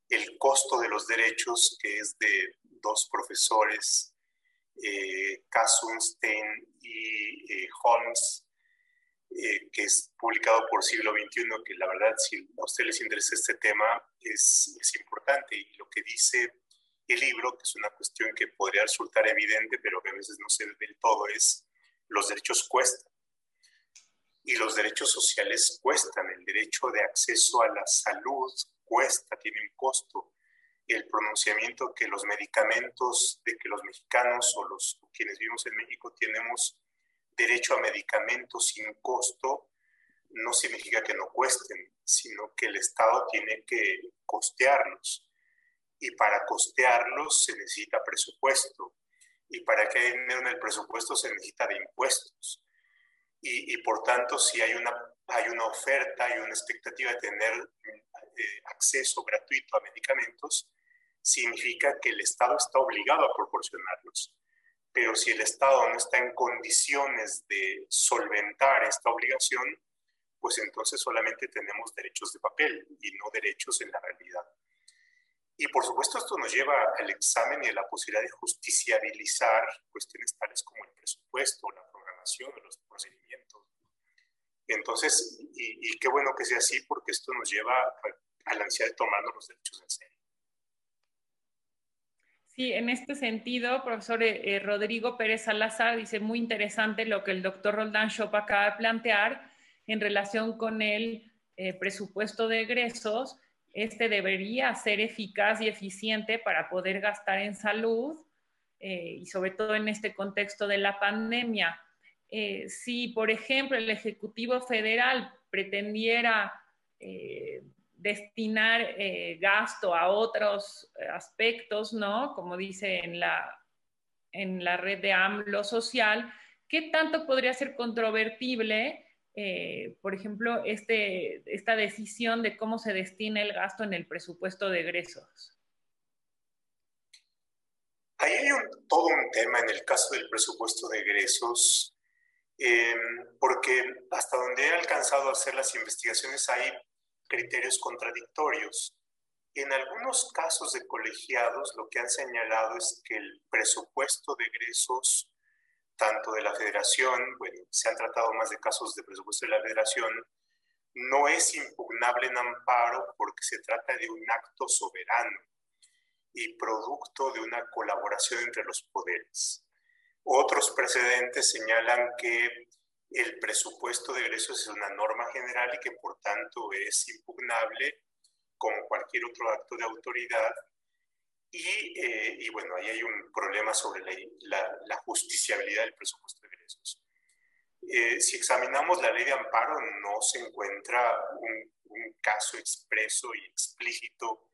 El costo de los derechos, que es de dos profesores, eh, Kasunstein y eh, Holmes, eh, que es publicado por Siglo XXI, que la verdad, si a ustedes les interesa este tema, es, importante. Y lo que dice el libro, que es una cuestión que podría resultar evidente, pero que a veces no se ve del todo, es los derechos cuestan. Y los derechos sociales cuestan. El derecho de acceso a la salud cuesta, tiene un costo. El pronunciamiento que los medicamentos, de que los mexicanos o los quienes vivimos en México tenemos derecho a medicamentos sin costo, no significa que no cuesten, sino que el Estado tiene que costearlos y para costearlos se necesita presupuesto y para que haya dinero en el presupuesto se necesita de impuestos. Y, y, por tanto, si hay una, hay una oferta y una expectativa de tener eh, acceso gratuito a medicamentos, significa que el Estado está obligado a proporcionarlos. Pero si el Estado no está en condiciones de solventar esta obligación, pues entonces solamente tenemos derechos de papel y no derechos en la realidad. Y por supuesto esto nos lleva al examen y a la posibilidad de justiciabilizar cuestiones tales como el presupuesto, la programación los procedimientos. Entonces, y, qué bueno que sea así porque esto nos lleva a, la ansiedad de tomarnos los derechos en serio. Sí, en este sentido, profesor eh, eh, Rodrigo Pérez Salazar dice muy interesante lo que el doctor Roldán Shop acaba de plantear en relación con el eh, presupuesto de egresos. Este debería ser eficaz y eficiente para poder gastar en salud y sobre todo en este contexto de la pandemia. si, por ejemplo, el Ejecutivo Federal pretendiera destinar eh, gasto a otros aspectos, ¿no? Como dice en la, en la red de AMLO social, ¿qué tanto podría ser controvertible, eh, por ejemplo, este, esta decisión de cómo se destina el gasto en el presupuesto de egresos? Ahí hay todo un tema en el caso del presupuesto de egresos, eh, porque hasta donde he alcanzado a hacer las investigaciones hay criterios contradictorios. En algunos casos de colegiados, lo que han señalado es que el presupuesto de egresos, tanto de la federación, bueno, se han tratado más de casos de presupuesto de la federación, no es impugnable en amparo porque se trata de un acto soberano y producto de una colaboración entre los poderes. Otros precedentes señalan que el presupuesto de egresos es una norma general y que por tanto es impugnable como cualquier otro acto de autoridad. Y, eh, bueno, ahí hay un problema sobre la, justiciabilidad del presupuesto de egresos. Eh, si examinamos la ley de amparo, no se encuentra un, caso expreso y explícito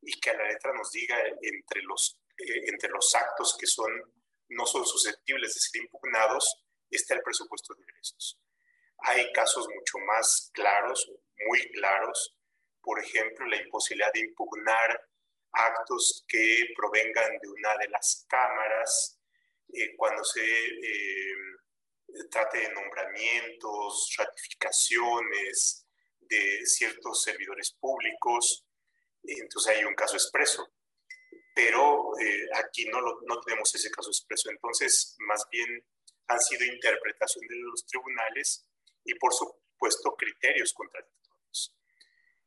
y que a la letra nos diga entre los, eh, entre los actos que son, no son susceptibles de ser impugnados, está el presupuesto de ingresos. Hay casos mucho más claros, muy claros, por ejemplo, la imposibilidad de impugnar actos que provengan de una de las cámaras eh, cuando se eh, trate de nombramientos, ratificaciones de ciertos servidores públicos. Entonces hay un caso expreso. Pero eh, aquí no, no tenemos ese caso expreso. Entonces, más bien han sido interpretaciones de los tribunales y por supuesto criterios contradictorios.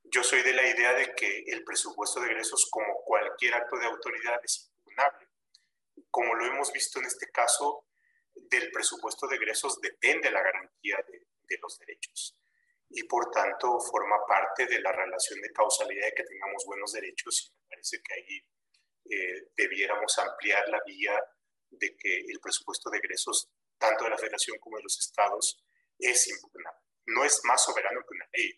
Yo soy de la idea de que el presupuesto de egresos, como cualquier acto de autoridad, es impugnable. Como lo hemos visto en este caso, del presupuesto de egresos depende la garantía de, los derechos y por tanto forma parte de la relación de causalidad de que tengamos buenos derechos y me parece que ahí eh, debiéramos ampliar la vía de que el presupuesto de egresos tanto de la federación como de los estados, es impugnable. No es más soberano que una ley.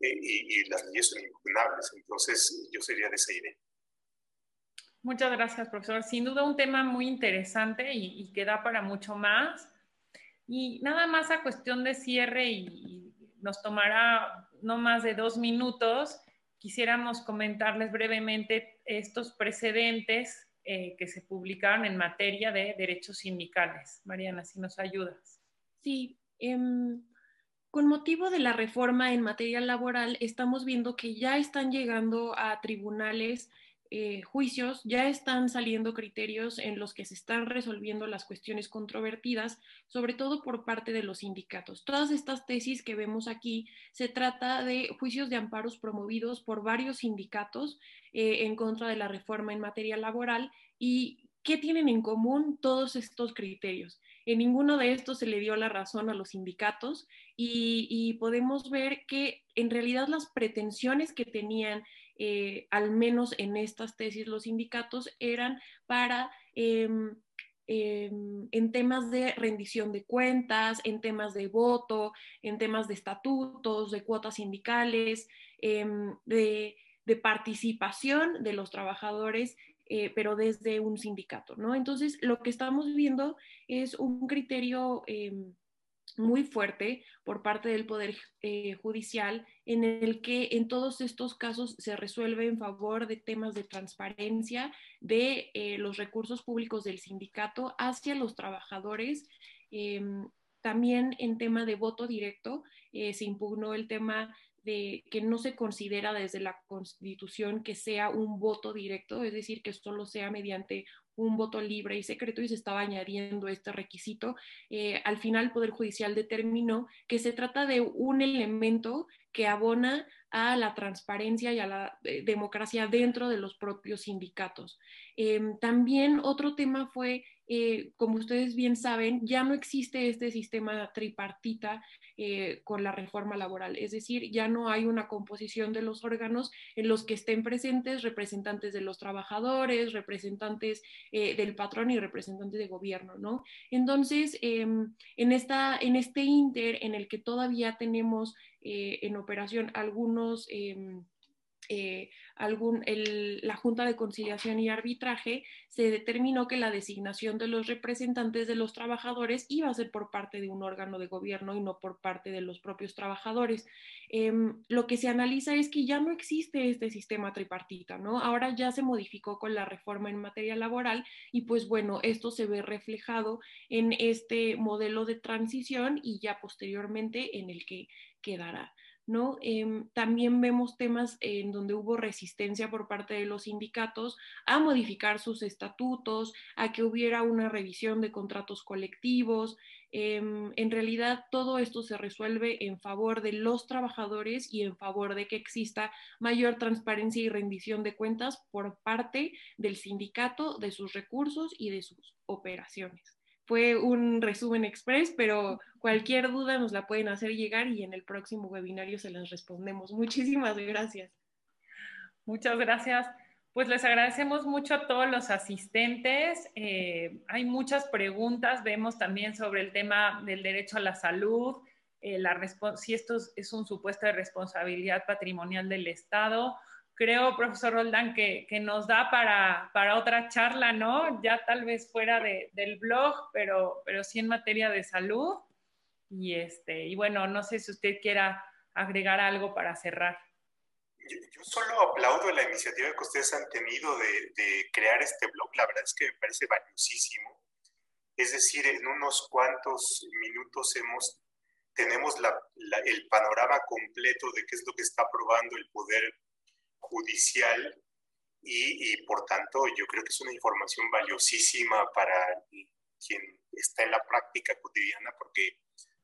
Eh, y, las leyes son impugnables. Entonces, yo sería de esa idea. Muchas gracias, profesor. Sin duda un tema muy interesante y, y, que da para mucho más. Y nada más a cuestión de cierre y, nos tomará no más de dos minutos, quisiéramos comentarles brevemente estos precedentes eh, que se publicaron en materia de derechos sindicales. Mariana, si nos ayudas. Sí, em, con motivo de la reforma en materia laboral, estamos viendo que ya están llegando a tribunales eh, juicios, ya están saliendo criterios en los que se están resolviendo las cuestiones controvertidas, sobre todo por parte de los sindicatos. Todas estas tesis que vemos aquí se trata de juicios de amparos promovidos por varios sindicatos eh, en contra de la reforma en materia laboral y ¿qué tienen en común todos estos criterios? En ninguno de estos se le dio la razón a los sindicatos y, y podemos ver que en realidad las pretensiones que tenían eh, al menos en estas tesis los sindicatos, eran para... Em, em, en temas de rendición de cuentas, en temas de voto, en temas de estatutos, de cuotas sindicales, em, de, participación de los trabajadores, eh, pero desde un sindicato, ¿no? Entonces, lo que estamos viendo es un criterio muy fuerte por parte del Poder eh, Judicial en el que en todos estos casos se resuelve en favor de temas de transparencia de eh, los recursos públicos del sindicato hacia los trabajadores. Em, también en tema de voto directo eh, se impugnó el tema de que no se considera desde la Constitución que sea un voto directo, es decir, que solo sea mediante un voto libre y secreto y se estaba añadiendo este requisito. Eh, al final, el Poder Judicial determinó que se trata de un elemento que abona a la transparencia y a la eh, democracia dentro de los propios sindicatos. Em, también otro tema fue, eh, como ustedes bien saben, ya no existe este sistema tripartita eh, con la reforma laboral, es decir, ya no hay una composición de los órganos en los que estén presentes representantes de los trabajadores, representantes del patrón y representantes de gobierno, ¿no? Entonces, em, en, esta, en este inter en el que todavía tenemos en operación algunos em, eh, algún, la Junta de Conciliación y Arbitraje se determinó que la designación de los representantes de los trabajadores iba a ser por parte de un órgano de gobierno y no por parte de los propios trabajadores. Em, lo que se analiza es que ya no existe este sistema tripartita, ¿no? Ahora ya se modificó con la reforma en materia laboral y pues bueno, esto se ve reflejado en este modelo de transición y ya posteriormente en el que quedará. ¿No? Em, también vemos temas en donde hubo resistencia por parte de los sindicatos a modificar sus estatutos, a que hubiera una revisión de contratos colectivos. Em, en realidad, todo esto se resuelve en favor de los trabajadores y en favor de que exista mayor transparencia y rendición de cuentas por parte del sindicato, de sus recursos y de sus operaciones fue un resumen express, pero cualquier duda nos la pueden hacer llegar y en el próximo webinario se las respondemos. Muchísimas gracias. Muchas gracias. Pues les agradecemos mucho a todos los asistentes. Eh, hay muchas preguntas. Vemos también sobre el tema del derecho a la salud, eh, la si esto es un supuesto de responsabilidad patrimonial del Estado creo, profesor Roldán, que, nos da para, para, otra charla, ¿no? Ya tal vez fuera del blog, pero, pero sí en materia de salud. Y, este, y bueno, no sé si usted quiera agregar algo para cerrar. Yo, solo aplaudo la iniciativa que ustedes han tenido de, crear este blog. La verdad es que me parece valiosísimo. Es decir, en unos cuantos minutos hemos, tenemos el panorama completo de qué es lo que está aprobando el Poder judicial y, por tanto yo creo que es una información valiosísima para quien está en la práctica cotidiana porque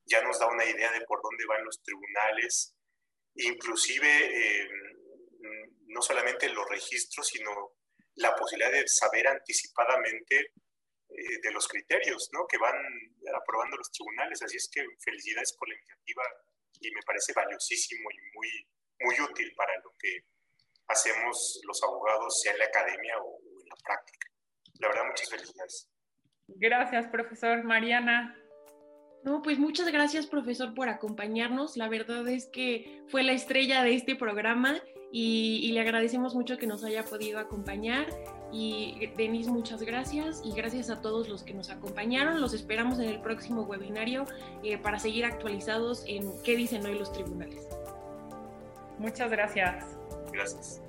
ya nos da una idea de por dónde van los tribunales, inclusive eh, no solamente los registros, sino la posibilidad de saber anticipadamente eh, de los criterios ¿no? que van aprobando los tribunales. Así es que felicidades por la iniciativa y me parece valiosísimo y muy, muy útil para lo que hacemos los abogados, sea en la academia o, en la práctica. La verdad, muchas felicidades. Gracias, profesor. Mariana. No, pues muchas gracias, profesor, por acompañarnos. La verdad es que fue la estrella de este programa y, le agradecemos mucho que nos haya podido acompañar. Y Denise, muchas gracias y gracias a todos los que nos acompañaron. Los esperamos en el próximo webinario eh, para seguir actualizados en qué dicen hoy los tribunales. Muchas gracias. Gracias.